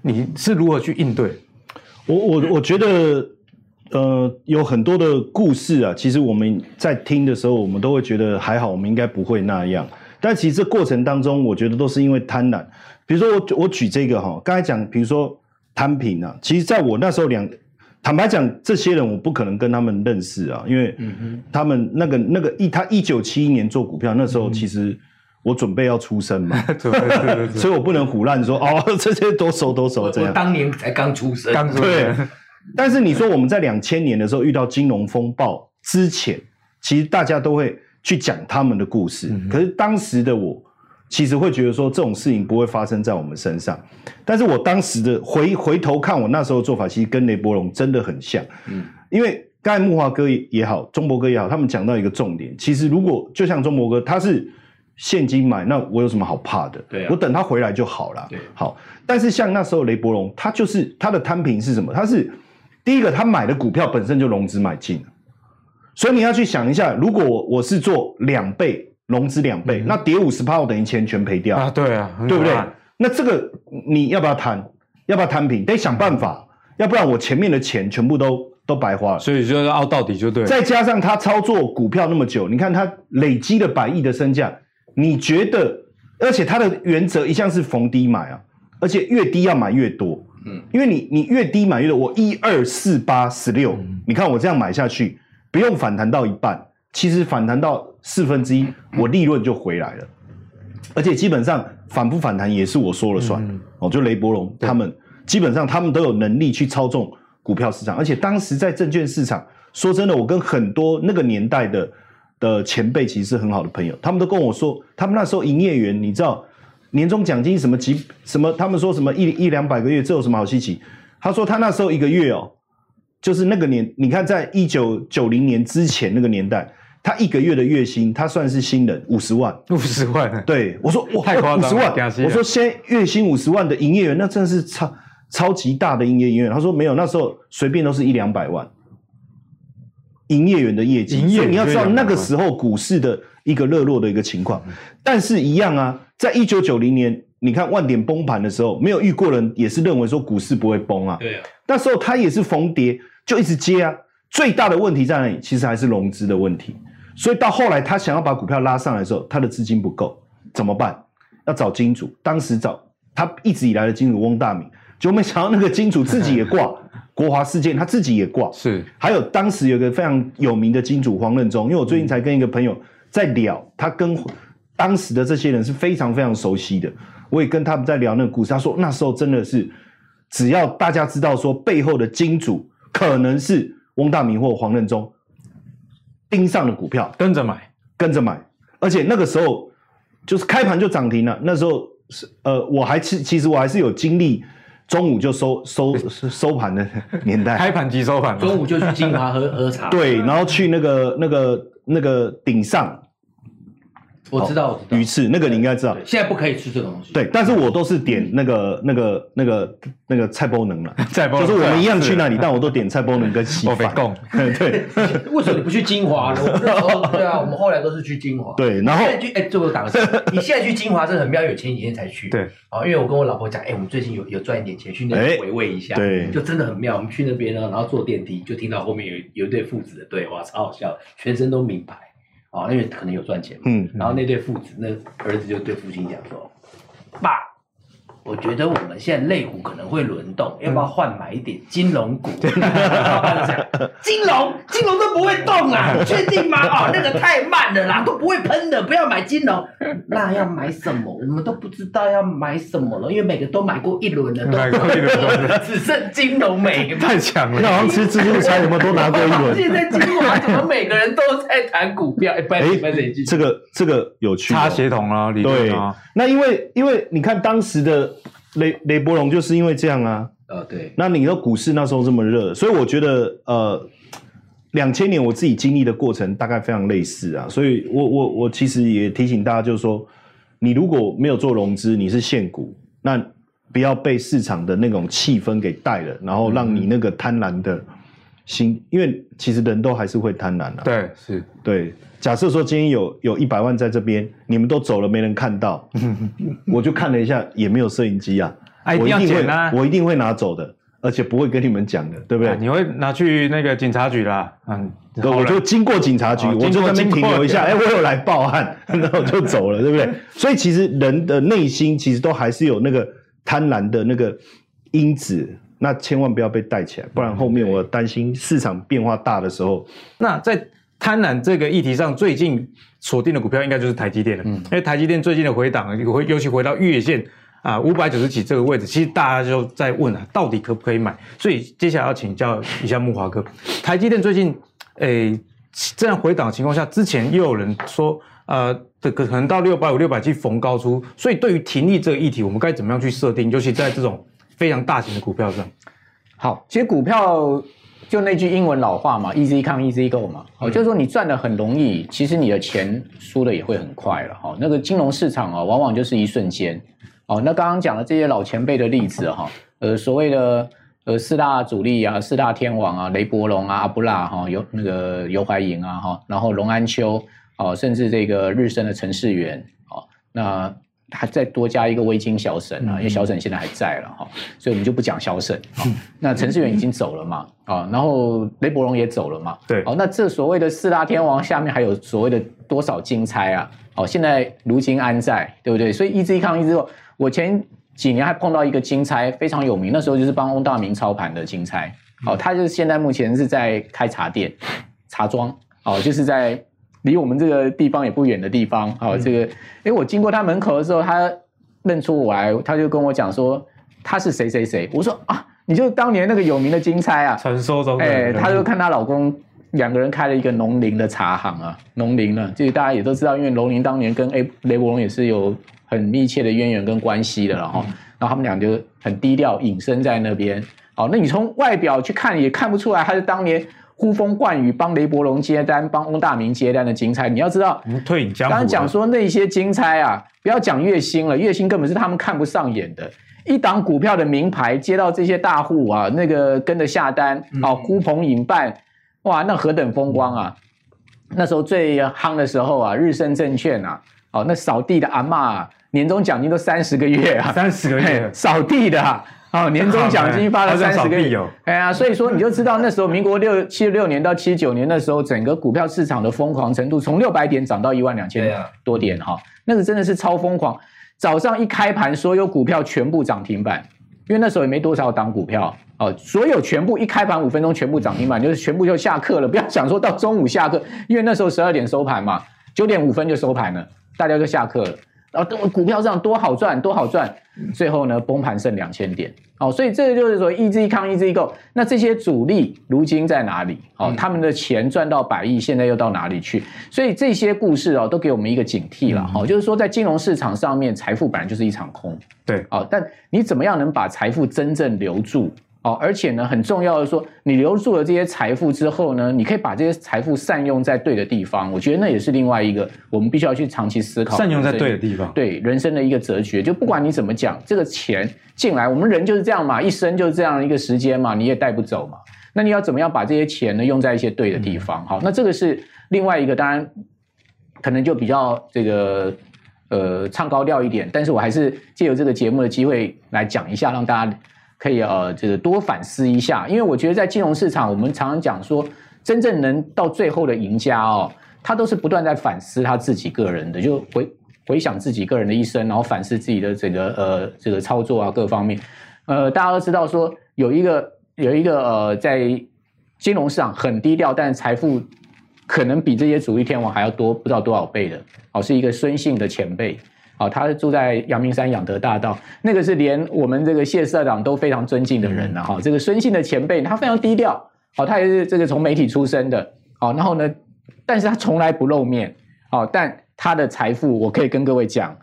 你是如何去应对？我我我觉得。呃，有很多的故事啊，其实我们在听的时候，我们都会觉得还好，我们应该不会那样。但其实这过程当中，我觉得都是因为贪婪。比如说我我举这个哈，刚才讲，比如说摊平啊，其实在我那时候两，坦白讲，这些人我不可能跟他们认识啊，因为他们那个那个一他一九七一年做股票，那时候其实我准备要出生嘛，所以我不能胡乱说哦，这些都熟都熟这样。我当年才刚出生，刚出生。但是你说我们在两千年的时候遇到金融风暴之前，其实大家都会去讲他们的故事。嗯、可是当时的我，其实会觉得说这种事情不会发生在我们身上。但是我当时的回回头看我那时候做法，其实跟雷伯龙真的很像。嗯，因为刚才木华哥也好，中博哥也好，他们讲到一个重点。其实如果就像中博哥，他是现金买，那我有什么好怕的？对、啊，我等他回来就好了。对，好。但是像那时候雷伯龙，他就是他的摊平是什么？他是第一个，他买的股票本身就融资买进，所以你要去想一下，如果我我是做两倍融资两倍，嗯、那跌五十趴，我等于钱全赔掉啊？对啊，对不对？那这个你要不要摊？要不要摊平？得想办法，要不然我前面的钱全部都都白花了。所以就要凹到底就对了。再加上他操作股票那么久，你看他累积了百亿的身价，你觉得？而且他的原则一向是逢低买啊，而且越低要买越多。嗯，因为你你越低买越多，我一二四八十六，你看我这样买下去，不用反弹到一半，其实反弹到四分之一，我利润就回来了。而且基本上反不反弹也是我说了算。嗯、哦，就雷伯龙他们基本上他们都有能力去操纵股票市场，而且当时在证券市场，说真的，我跟很多那个年代的的前辈其实是很好的朋友，他们都跟我说，他们那时候营业员，你知道。年终奖金什么几什么？他们说什么一一两百个月，这有什么好稀奇？他说他那时候一个月哦，就是那个年，你看在一九九零年之前那个年代，他一个月的月薪，他算是新人五十万，五十万。对，我说哇，太夸张，五十万。我说先月薪五十万的营业员，那真的是超超级大的营业员。他说没有，那时候随便都是一两百万，营业员的业绩。营业员，所以你要知道那个时候股市的一个热络的一个情况，但是一样啊。在一九九零年，你看万点崩盘的时候，没有遇过人也是认为说股市不会崩啊。对啊，那时候他也是逢跌就一直接啊。最大的问题在哪里？其实还是融资的问题。所以到后来他想要把股票拉上来的时候，他的资金不够，怎么办？要找金主。当时找他一直以来的金主翁大明，就没想到那个金主自己也挂 国华事件，他自己也挂。是，还有当时有个非常有名的金主黄任中，因为我最近才跟一个朋友在聊，他跟。当时的这些人是非常非常熟悉的，我也跟他们在聊那个故事。他说那时候真的是，只要大家知道说背后的金主可能是翁大明或黄任中盯上的股票，跟着买，跟着买，而且那个时候就是开盘就涨停了。那时候是呃，我还其其实我还是有经历中午就收收 收盘的年代，开盘即收盘，中午就去金华喝喝茶，对，然后去那个那个那个顶上。我知道，鱼翅那个你应该知道，现在不可以吃这个东西。对，但是我都是点那个、那个、那个、那个菜包能了，菜包就是我们一样去那里，但我都点菜包能跟稀饭。对，为什么你不去金华呢？对啊，我们后来都是去金华。对，然后现在去哎，最后打个字，你现在去金华真的很妙，因为前几天才去。对啊，因为我跟我老婆讲，哎，我们最近有有赚一点钱，去那边回味一下，对，就真的很妙。我们去那边呢，然后坐电梯就听到后面有有一对父子的对话，超好笑，全身都名牌。啊，因为可能有赚钱嘛，嗯，然后那对父子，那儿子就对父亲讲说：“爸，我觉得我们现在类股可能会轮动，要不要换买一点金融股？金融金融都不会动啊，确定吗？哦，那个太慢了啦，都不会喷的，不要买金融。那要买什么？我们都不知道要买什么了，因为每个都买过一轮了，买过一轮，只剩金融没。太强了，那好像吃自助餐，有没有都拿过一轮？现在金融怎么每个人都在谈股票？哎，这个这个有趣，插协同啊，对啊。那因为因为你看当时的。雷雷伯龙就是因为这样啊，呃，对。那你的股市那时候这么热，所以我觉得，呃，两千年我自己经历的过程大概非常类似啊，所以我我我其实也提醒大家，就是说，你如果没有做融资，你是现股，那不要被市场的那种气氛给带了，然后让你那个贪婪的心，嗯、因为其实人都还是会贪婪的、啊。对，是，对。假设说今天有有一百万在这边，你们都走了，没人看到，我就看了一下，也没有摄影机啊，啊，一定要捡啊，我一定会拿走的，而且不会跟你们讲的，对不对？啊、你会拿去那个警察局啦，嗯，我就经过警察局，哦、我就在那边停留一下，哎，我有来报案，然后就走了，对不对？所以其实人的内心其实都还是有那个贪婪的那个因子，那千万不要被带起来，不然后面我担心市场变化大的时候，那在。贪婪这个议题上，最近锁定的股票应该就是台积电了。嗯，因为台积电最近的回档，回尤其回到月线啊五百九十几这个位置，其实大家就在问啊，到底可不可以买？所以接下来要请教一下木华哥，台积电最近诶这样回档的情况下，之前又有人说呃这个可能到六百五、六百七逢高出，所以对于停利这个议题，我们该怎么样去设定？尤其在这种非常大型的股票上。好，其实股票。就那句英文老话嘛，easy come easy go 嘛，哦，就是说你赚的很容易，其实你的钱输的也会很快了哈。那个金融市场啊，往往就是一瞬间。哦，那刚刚讲的这些老前辈的例子哈，呃，所谓的呃四大主力啊，四大天王啊，雷伯龙啊，阿布拉哈，尤那个尤怀银啊哈，然后龙安秋哦，甚至这个日升的陈世元哦，那。还再多加一个微金小沈啊，因为小沈现在还在了哈，所以我们就不讲小沈。那陈世元已经走了嘛，啊，然后雷伯龙也走了嘛，对，哦，那这所谓的四大天王下面还有所谓的多少金钗啊？哦，现在如今安在，对不对？所以一直一抗一直后，我前几年还碰到一个金钗非常有名，那时候就是帮翁大明操盘的金钗，哦，他就是现在目前是在开茶店、茶庄，哦，就是在。离我们这个地方也不远的地方，好，这个，诶，我经过他门口的时候，他认出我来，他就跟我讲说他是谁谁谁。我说啊，你就是当年那个有名的金钗啊，传说中的。哎，他就看她老公两个人开了一个农林的茶行啊，农林呢，这个大家也都知道，因为农林当年跟诶雷伯龙也是有很密切的渊源跟关系的了哈。然后他们俩就很低调隐身在那边。好，那你从外表去看也看不出来他是当年。呼风唤雨帮雷伯龙接单，帮翁大明接单的金钗，你要知道，退隐江湖。刚刚讲说那些金钗啊，不要讲月薪了，月薪根本是他们看不上眼的。一档股票的名牌接到这些大户啊，那个跟着下单，啊，呼朋引伴，哇，那何等风光啊！那时候最夯的时候啊，日升证券啊，哦，那扫地的阿嬷啊，年终奖金都三十个月啊，三十个月 扫地的啊。哦，年终奖金发了三十个亿哦，哎呀，所以说你就知道那时候民国六七十六年到七九年那时候，整个股票市场的疯狂程度，从六百点涨到一万两千多点哈，那个真的是超疯狂。早上一开盘，所有股票全部涨停板，因为那时候也没多少档股票，哦，所有全部一开盘五分钟全部涨停板，就是全部就下课了。不要想说到中午下课，因为那时候十二点收盘嘛，九点五分就收盘了，大家就下课了。然后股票上多好赚，多好赚，最后呢崩盘剩两千点，哦，所以这个就是说 easy come easy go。那这些主力如今在哪里？哦，他们的钱赚到百亿，现在又到哪里去？所以这些故事哦，都给我们一个警惕了，哦，就是说在金融市场上面，财富本来就是一场空，对，哦，但你怎么样能把财富真正留住？哦，而且呢，很重要的说，你留住了这些财富之后呢，你可以把这些财富善用在对的地方。我觉得那也是另外一个我们必须要去长期思考。善用在对的地方，对人生的一个哲学。就不管你怎么讲，这个钱进来，我们人就是这样嘛，一生就是这样一个时间嘛，你也带不走嘛。那你要怎么样把这些钱呢用在一些对的地方？好，那这个是另外一个，当然可能就比较这个呃唱高调一点，但是我还是借由这个节目的机会来讲一下，让大家。可以呃，这个多反思一下，因为我觉得在金融市场，我们常常讲说，真正能到最后的赢家哦，他都是不断在反思他自己个人的，就回回想自己个人的一生，然后反思自己的这个呃这个操作啊各方面。呃，大家都知道说有一个有一个呃在金融市场很低调，但财富可能比这些主力天王还要多不知道多少倍的，哦，是一个孙姓的前辈。哦，他住在阳明山养德大道，那个是连我们这个谢社长都非常尊敬的人了哈。这个孙姓的前辈，他非常低调，哦，他也是这个从媒体出身的，哦，然后呢，但是他从来不露面，哦，但他的财富，我可以跟各位讲，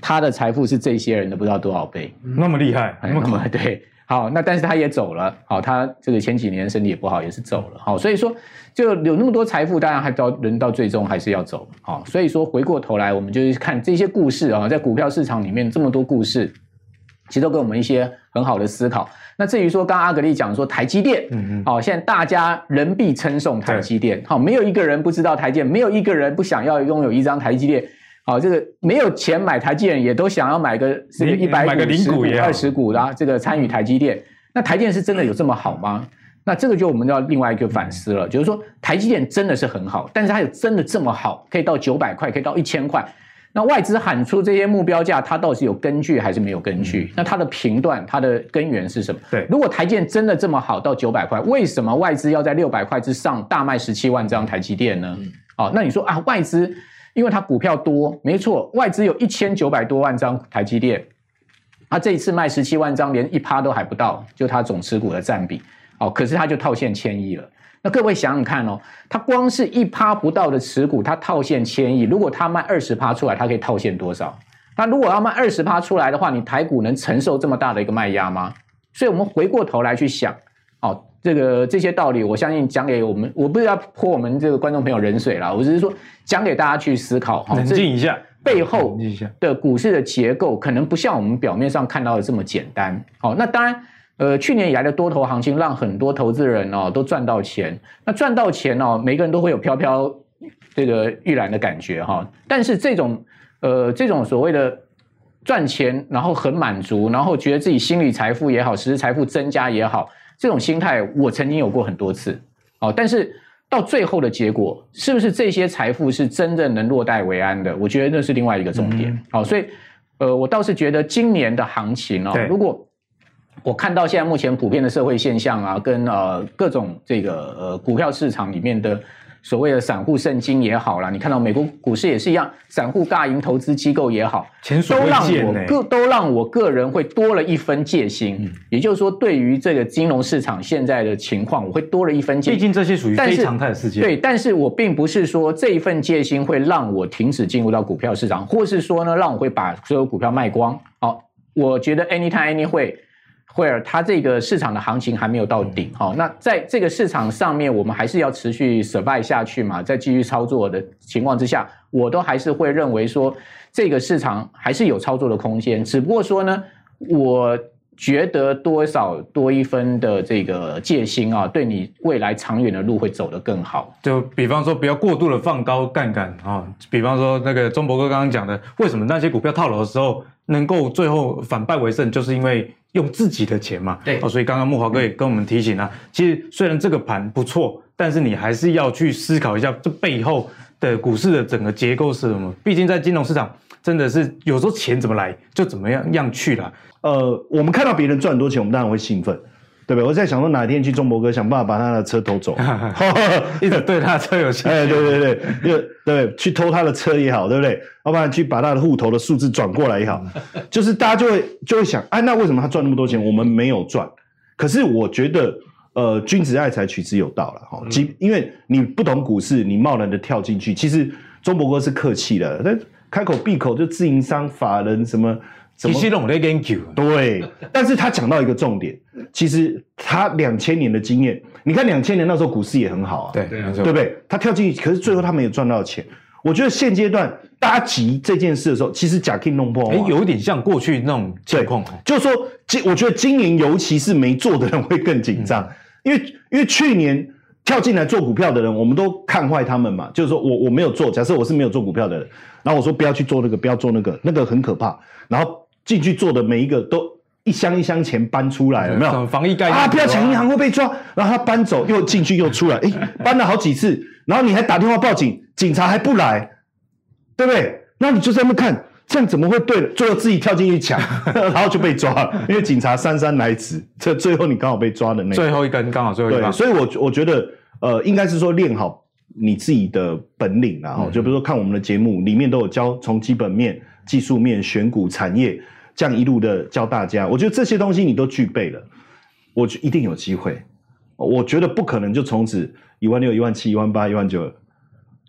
他的财富是这些人的不知道多少倍，那么厉害，那么快，对。好，那但是他也走了。好，他这个前几年身体也不好，也是走了。好，所以说就有那么多财富，当然还到人到最终还是要走。好，所以说回过头来，我们就是看这些故事啊，在股票市场里面这么多故事，其实都给我们一些很好的思考。那至于说刚刚阿格力讲说台积电，嗯嗯，好，现在大家人必称颂台积电，好，没有一个人不知道台积电，没有一个人不想要拥有一张台积电。好，这个没有钱买台积电，也都想要买个这个一百股、十股、二十股啦，这个参与台积电。那台积电是真的有这么好吗？那这个就我们要另外一个反思了，就是说台积电真的是很好，但是它有真的这么好，可以到九百块，可以到一千块？那外资喊出这些目标价，它到底是有根据还是没有根据？那它的评断，它的根源是什么？对，如果台积电真的这么好，到九百块，为什么外资要在六百块之上大卖十七万张台积电呢？哦，那你说啊，外资。因为它股票多，没错，外资有一千九百多万张台积电，他这一次卖十七万张，连一趴都还不到，就他总持股的占比，哦，可是他就套现千亿了。那各位想想看哦，他光是一趴不到的持股，他套现千亿，如果他卖二十趴出来，他可以套现多少？那如果要卖二十趴出来的话，你台股能承受这么大的一个卖压吗？所以我们回过头来去想，哦。这个这些道理，我相信讲给我们，我不是要泼我们这个观众朋友冷水啦，我只是说讲给大家去思考哈。冷静一下，背后的股市的结构可能不像我们表面上看到的这么简单。好，那当然，呃，去年以来的多头行情让很多投资人哦都赚到钱。那赚到钱哦，每个人都会有飘飘这个欲览的感觉哈。但是这种呃这种所谓的赚钱，然后很满足，然后觉得自己心理财富也好，实质财富增加也好。这种心态我曾经有过很多次，哦，但是到最后的结果，是不是这些财富是真正能落袋为安的？我觉得那是另外一个重点。好，所以呃，我倒是觉得今年的行情哦，如果我看到现在目前普遍的社会现象啊，跟呃各种这个呃股票市场里面的。所谓的散户圣经也好啦，你看到美国股市也是一样，散户尬赢投资机构也好，都让我个都让我个人会多了一分戒心。嗯、也就是说，对于这个金融市场现在的情况，我会多了一分戒心。毕竟这些属于非常态的事件。对，但是我并不是说这一份戒心会让我停止进入到股票市场，或是说呢，让我会把所有股票卖光。好，我觉得 anytime anyway。会儿，它这个市场的行情还没有到顶，好，那在这个市场上面，我们还是要持续 survive 下去嘛，在继续操作的情况之下，我都还是会认为说，这个市场还是有操作的空间，只不过说呢，我觉得多少多一分的这个戒心啊，对你未来长远的路会走得更好。就比方说，不要过度的放高杠杆啊，比方说那个中博哥刚刚讲的，为什么那些股票套牢的时候能够最后反败为胜，就是因为。用自己的钱嘛，对，哦，所以刚刚木华哥也跟我们提醒了，其实虽然这个盘不错，但是你还是要去思考一下这背后的股市的整个结构是什么。毕竟在金融市场，真的是有时候钱怎么来就怎么样样去了。呃，我们看到别人赚很多钱，我们当然会兴奋。对不对？我在想说哪天去中博哥想办法把他的车偷走，一直对他的车有兴趣。哎，对对对，对对，去偷他的车也好，对不对？要不然去把他的户头的数字转过来也好，就是大家就会就会想，哎，那为什么他赚那么多钱，我们没有赚？可是我觉得，呃，君子爱财，取之有道了哈。即因为你不懂股市，你贸然的跳进去，其实中博哥是客气的，但开口闭口就自营商、法人什么。其实拢在研究，对，但是他讲到一个重点，其实他两千年的经验，你看两千年那时候股市也很好啊，对对，对不对？他跳进去，可是最后他没有赚到钱。我觉得现阶段大家急这件事的时候，其实假 King 弄破，哎，有点像过去那种情况，就是说，我觉得今年尤其是没做的人会更紧张，嗯、因为因为去年跳进来做股票的人，我们都看坏他们嘛，就是说我我没有做，假设我是没有做股票的人，然后我说不要去做那个，不要做那个，那个很可怕，然后。进去做的每一个都一箱一箱钱搬出来，有没有？防疫概念啊！不要抢银行会被抓，然后他搬走又进去又出来，诶，搬了好几次，然后你还打电话报警，警察还不来，对不对？那你就在那看，这样怎么会对了？最后自己跳进去抢，然后就被抓了，因为警察姗姗来迟，这最后你刚好被抓的那最后一根刚好最后一根。所以我我觉得呃，应该是说练好你自己的本领，然后就比如说看我们的节目里面都有教从基本面、技术面、选股、产业这样一路的教大家，我觉得这些东西你都具备了，我就一定有机会。我觉得不可能就从此一万六、一万七、一万八、一万九。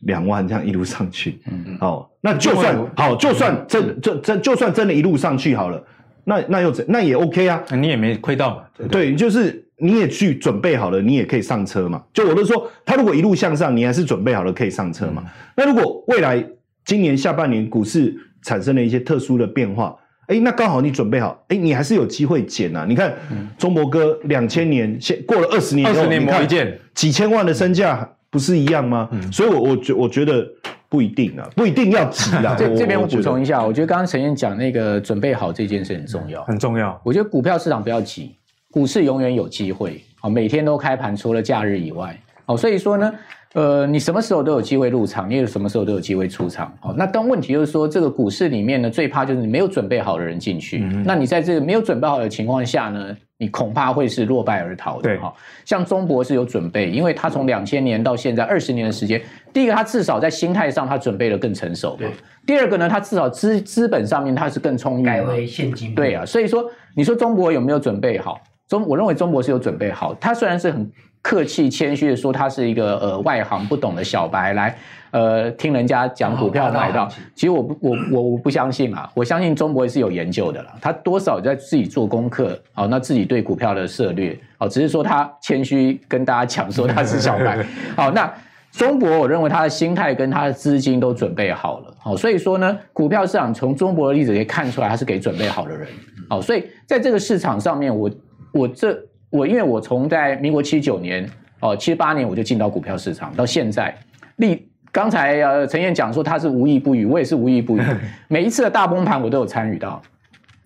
两万这样一路上去，嗯嗯，好，那就算好，就算真真真，就算真的一路上去好了，那那又怎？那也 OK 啊，你也没亏到嘛，对，对，就是你也去准备好了，你也可以上车嘛。就我都说，他如果一路向上，你还是准备好了可以上车嘛。嗯、那如果未来今年下半年股市产生了一些特殊的变化，哎，那刚好你准备好，哎，你还是有机会捡啊。你看，嗯、中博哥两千年现过了二十年，二十年磨一剑，几千万的身价。不是一样吗？嗯、所以我，我我觉我觉得不一定啊，不一定要急啊。这这边我补充一下，我觉得刚刚陈燕讲那个准备好这件事很重要，很重要。我觉得股票市场不要急，股市永远有机会，每天都开盘，除了假日以外，所以说呢。呃，你什么时候都有机会入场，你也什么时候都有机会出场。好，那但问题就是说，这个股市里面呢，最怕就是你没有准备好的人进去。嗯、那你在这个没有准备好的情况下呢，你恐怕会是落败而逃的。对，像中博是有准备，因为他从两千年到现在二十年的时间，第一个他至少在心态上他准备的更成熟。对。第二个呢，他至少资资本上面他是更充裕。改为现金。对啊，所以说你说中国有没有准备好？中，我认为中国是有准备好。他虽然是很。客气谦虚的说，他是一个呃外行不懂的小白来，呃听人家讲股票买到。其实我不我我我不相信啊，我相信中博也是有研究的啦，他多少在自己做功课，好，那自己对股票的策略，好，只是说他谦虚跟大家讲说他是小白。好，那中博我认为他的心态跟他的资金都准备好了，好，所以说呢，股票市场从中博的例子可以看出来，他是给准备好的人。好，所以在这个市场上面，我我这。我因为我从在民国七九年哦七八年我就进到股票市场，到现在，立刚才呃陈燕讲说他是无意不语，我也是无意不语。每一次的大崩盘我都有参与到，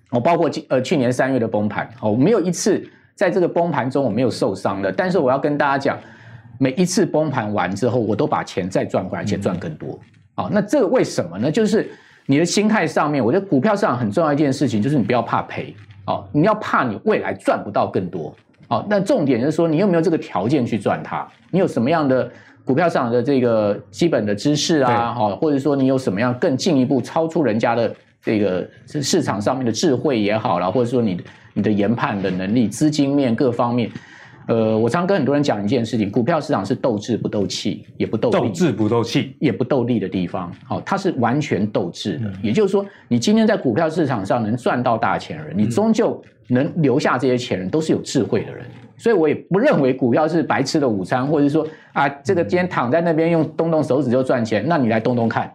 我包括呃去年三月的崩盘，哦没有一次在这个崩盘中我没有受伤的。但是我要跟大家讲，每一次崩盘完之后，我都把钱再赚回来，而且赚更多。好，那这个为什么呢？就是你的心态上面，我觉得股票市场很重要一件事情，就是你不要怕赔，哦，你要怕你未来赚不到更多。好，那重点就是说，你有没有这个条件去赚它？你有什么样的股票市场的这个基本的知识啊？哈，或者说你有什么样更进一步超出人家的这个市场上面的智慧也好啦，或者说你你的研判的能力、资金面各方面。呃，我常跟很多人讲一件事情，股票市场是斗智不斗气，也不斗力，斗智不斗气，也不斗力的地方。好，它是完全斗智的。也就是说，你今天在股票市场上能赚到大钱人，你终究能留下这些钱人，都是有智慧的人。所以我也不认为股票是白吃的午餐，或者是说啊，这个今天躺在那边用动动手指就赚钱，那你来动动看。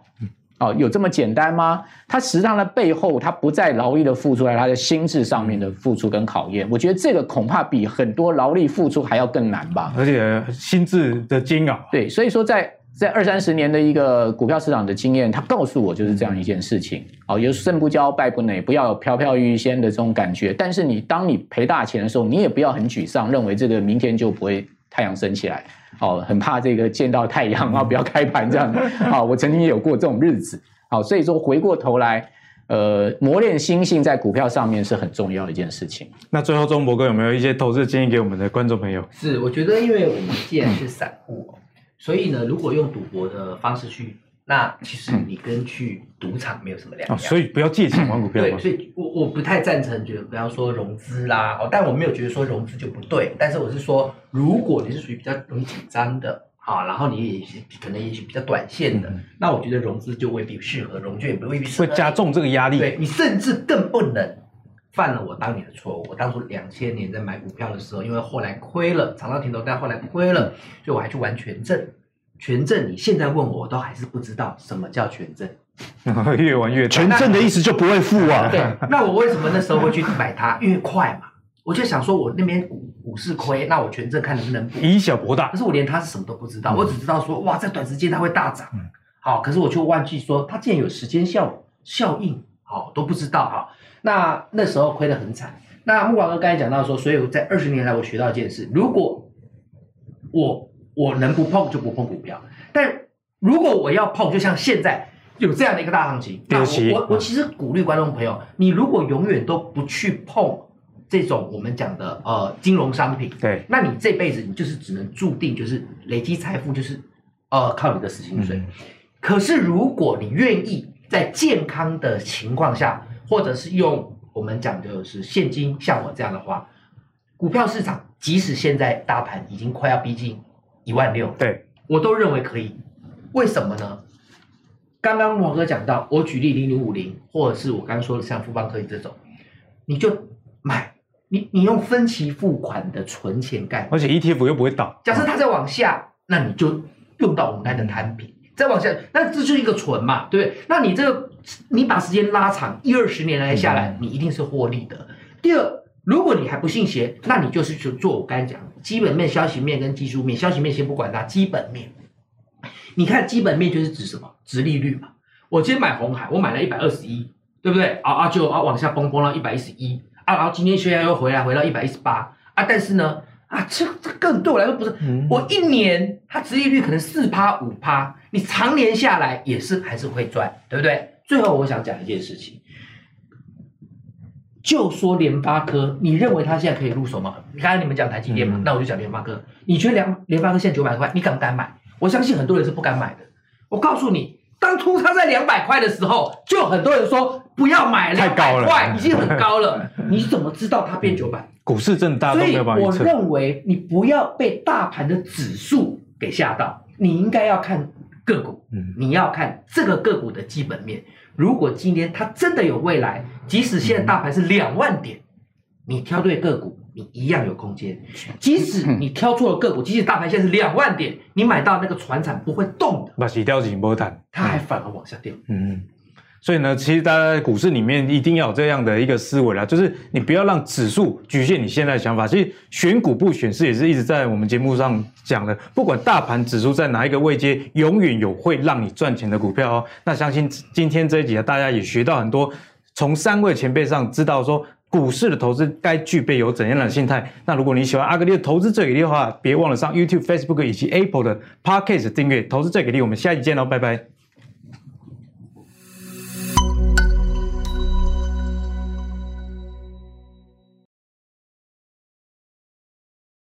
哦，有这么简单吗？它实际上的背后，它不在劳力的付出，在它的心智上面的付出跟考验。我觉得这个恐怕比很多劳力付出还要更难吧。而且心智的煎熬。对，所以说在在二三十年的一个股票市场的经验，他告诉我就是这样一件事情。哦，有胜不骄，败不馁，不要有飘飘欲仙的这种感觉。但是你当你赔大钱的时候，你也不要很沮丧，认为这个明天就不会太阳升起来。哦，很怕这个见到太阳啊，不要开盘这样。好，我曾经也有过这种日子。好，所以说回过头来，呃，磨练心性在股票上面是很重要的一件事情。那最后钟博哥有没有一些投资建议给我们的观众朋友？是，我觉得因为我们既然是散户，所以呢，如果用赌博的方式去。那其实你跟去赌场没有什么两样，哦，所以不要借钱玩股票。对，所以我我不太赞成，觉得比方说融资啦，哦，但我没有觉得说融资就不对，但是我是说，如果你是属于比较容易紧张的，啊，然后你也是可能也是比较短线的，嗯、那我觉得融资就未必适合，融券也不未必适合，会加重这个压力。对，你甚至更不能犯了我当年的错误。我当初两千年在买股票的时候，因为后来亏了，尝到甜头，但后来亏了，所以我还去玩权证。权证，你现在问我，我都还是不知道什么叫权证。越玩越权证的意思就不会付啊。对，那我为什么那时候会去买它？因为快嘛，我就想说，我那边股股市亏，那我权证看能不能以小博大。可是我连它是什么都不知道，嗯、我只知道说，哇，在短时间它会大涨。嗯、好，可是我却忘记说，它竟然有时间效效应，好都不知道哈。那那时候亏得很惨。那木华哥刚才讲到说，所以我在二十年来我学到一件事，如果我。我能不碰就不碰股票，但如果我要碰，就像现在有这样的一个大行情。那我我我其实鼓励观众朋友，你如果永远都不去碰这种我们讲的呃金融商品，对，那你这辈子你就是只能注定就是累积财富，就是呃靠你的死薪水。嗯、可是如果你愿意在健康的情况下，或者是用我们讲的是现金，像我这样的话，股票市场即使现在大盘已经快要逼近一万六，对，我都认为可以。为什么呢？刚刚王哥讲到，我举例零零五零，或者是我刚刚说的像富邦科技这种，你就买，你你用分期付款的存钱概念，而且 ETF 又不会倒。假设它再往下，那你就用到我们刚才的摊平，再往下，那这就是一个存嘛，对不对？那你这个你把时间拉长一二十年来下来，你一定是获利的。第二，如果你还不信邪，那你就是去做我刚才讲的基本面、消息面跟技术面。消息面先不管它，基本面。你看基本面就是指什么？殖利率嘛。我今天买红海，我买了一百二十一，对不对？啊啊就啊往下崩崩到一百一十一啊，然后今天现在又回来回到一百一十八啊，但是呢啊这这更对我来说不是，嗯、我一年它殖利率可能四趴五趴，你常年下来也是还是会赚，对不对？最后我想讲一件事情，就说联发科，你认为它现在可以入手吗？你刚才你们讲台积电嘛，嗯、那我就讲联发科，你觉得联联发科现在九百块，你敢不敢买？我相信很多人是不敢买的。我告诉你，当初它在两百块的时候，就很多人说不要买，两百块已经很高了。你怎么知道它变九百？股市震荡，所以我认为你不要被大盘的指数给吓到，你应该要看个股。嗯你要看这个个股的基本面。如果今天它真的有未来，即使现在大盘是两万点，你挑对个股。你一样有空间，即使你挑错了个股，即使大盘现在是两万点，你买到那个船产不会动的，把洗掉紧波弹，它还反而往下掉。嗯，所以呢，其实大家在股市里面一定要有这样的一个思维啦，就是你不要让指数局限你现在的想法。其实选股不选市也是一直在我们节目上讲的，不管大盘指数在哪一个位阶，永远有会让你赚钱的股票哦。那相信今天这一集啊，大家也学到很多，从三位前辈上知道说。股市的投资该具备有怎样的心态？那如果你喜欢阿格力的投资最给力的话，别忘了上 YouTube、Facebook 以及 Apple 的 Podcast 订阅。投资最给力，我们下期见喽，拜拜。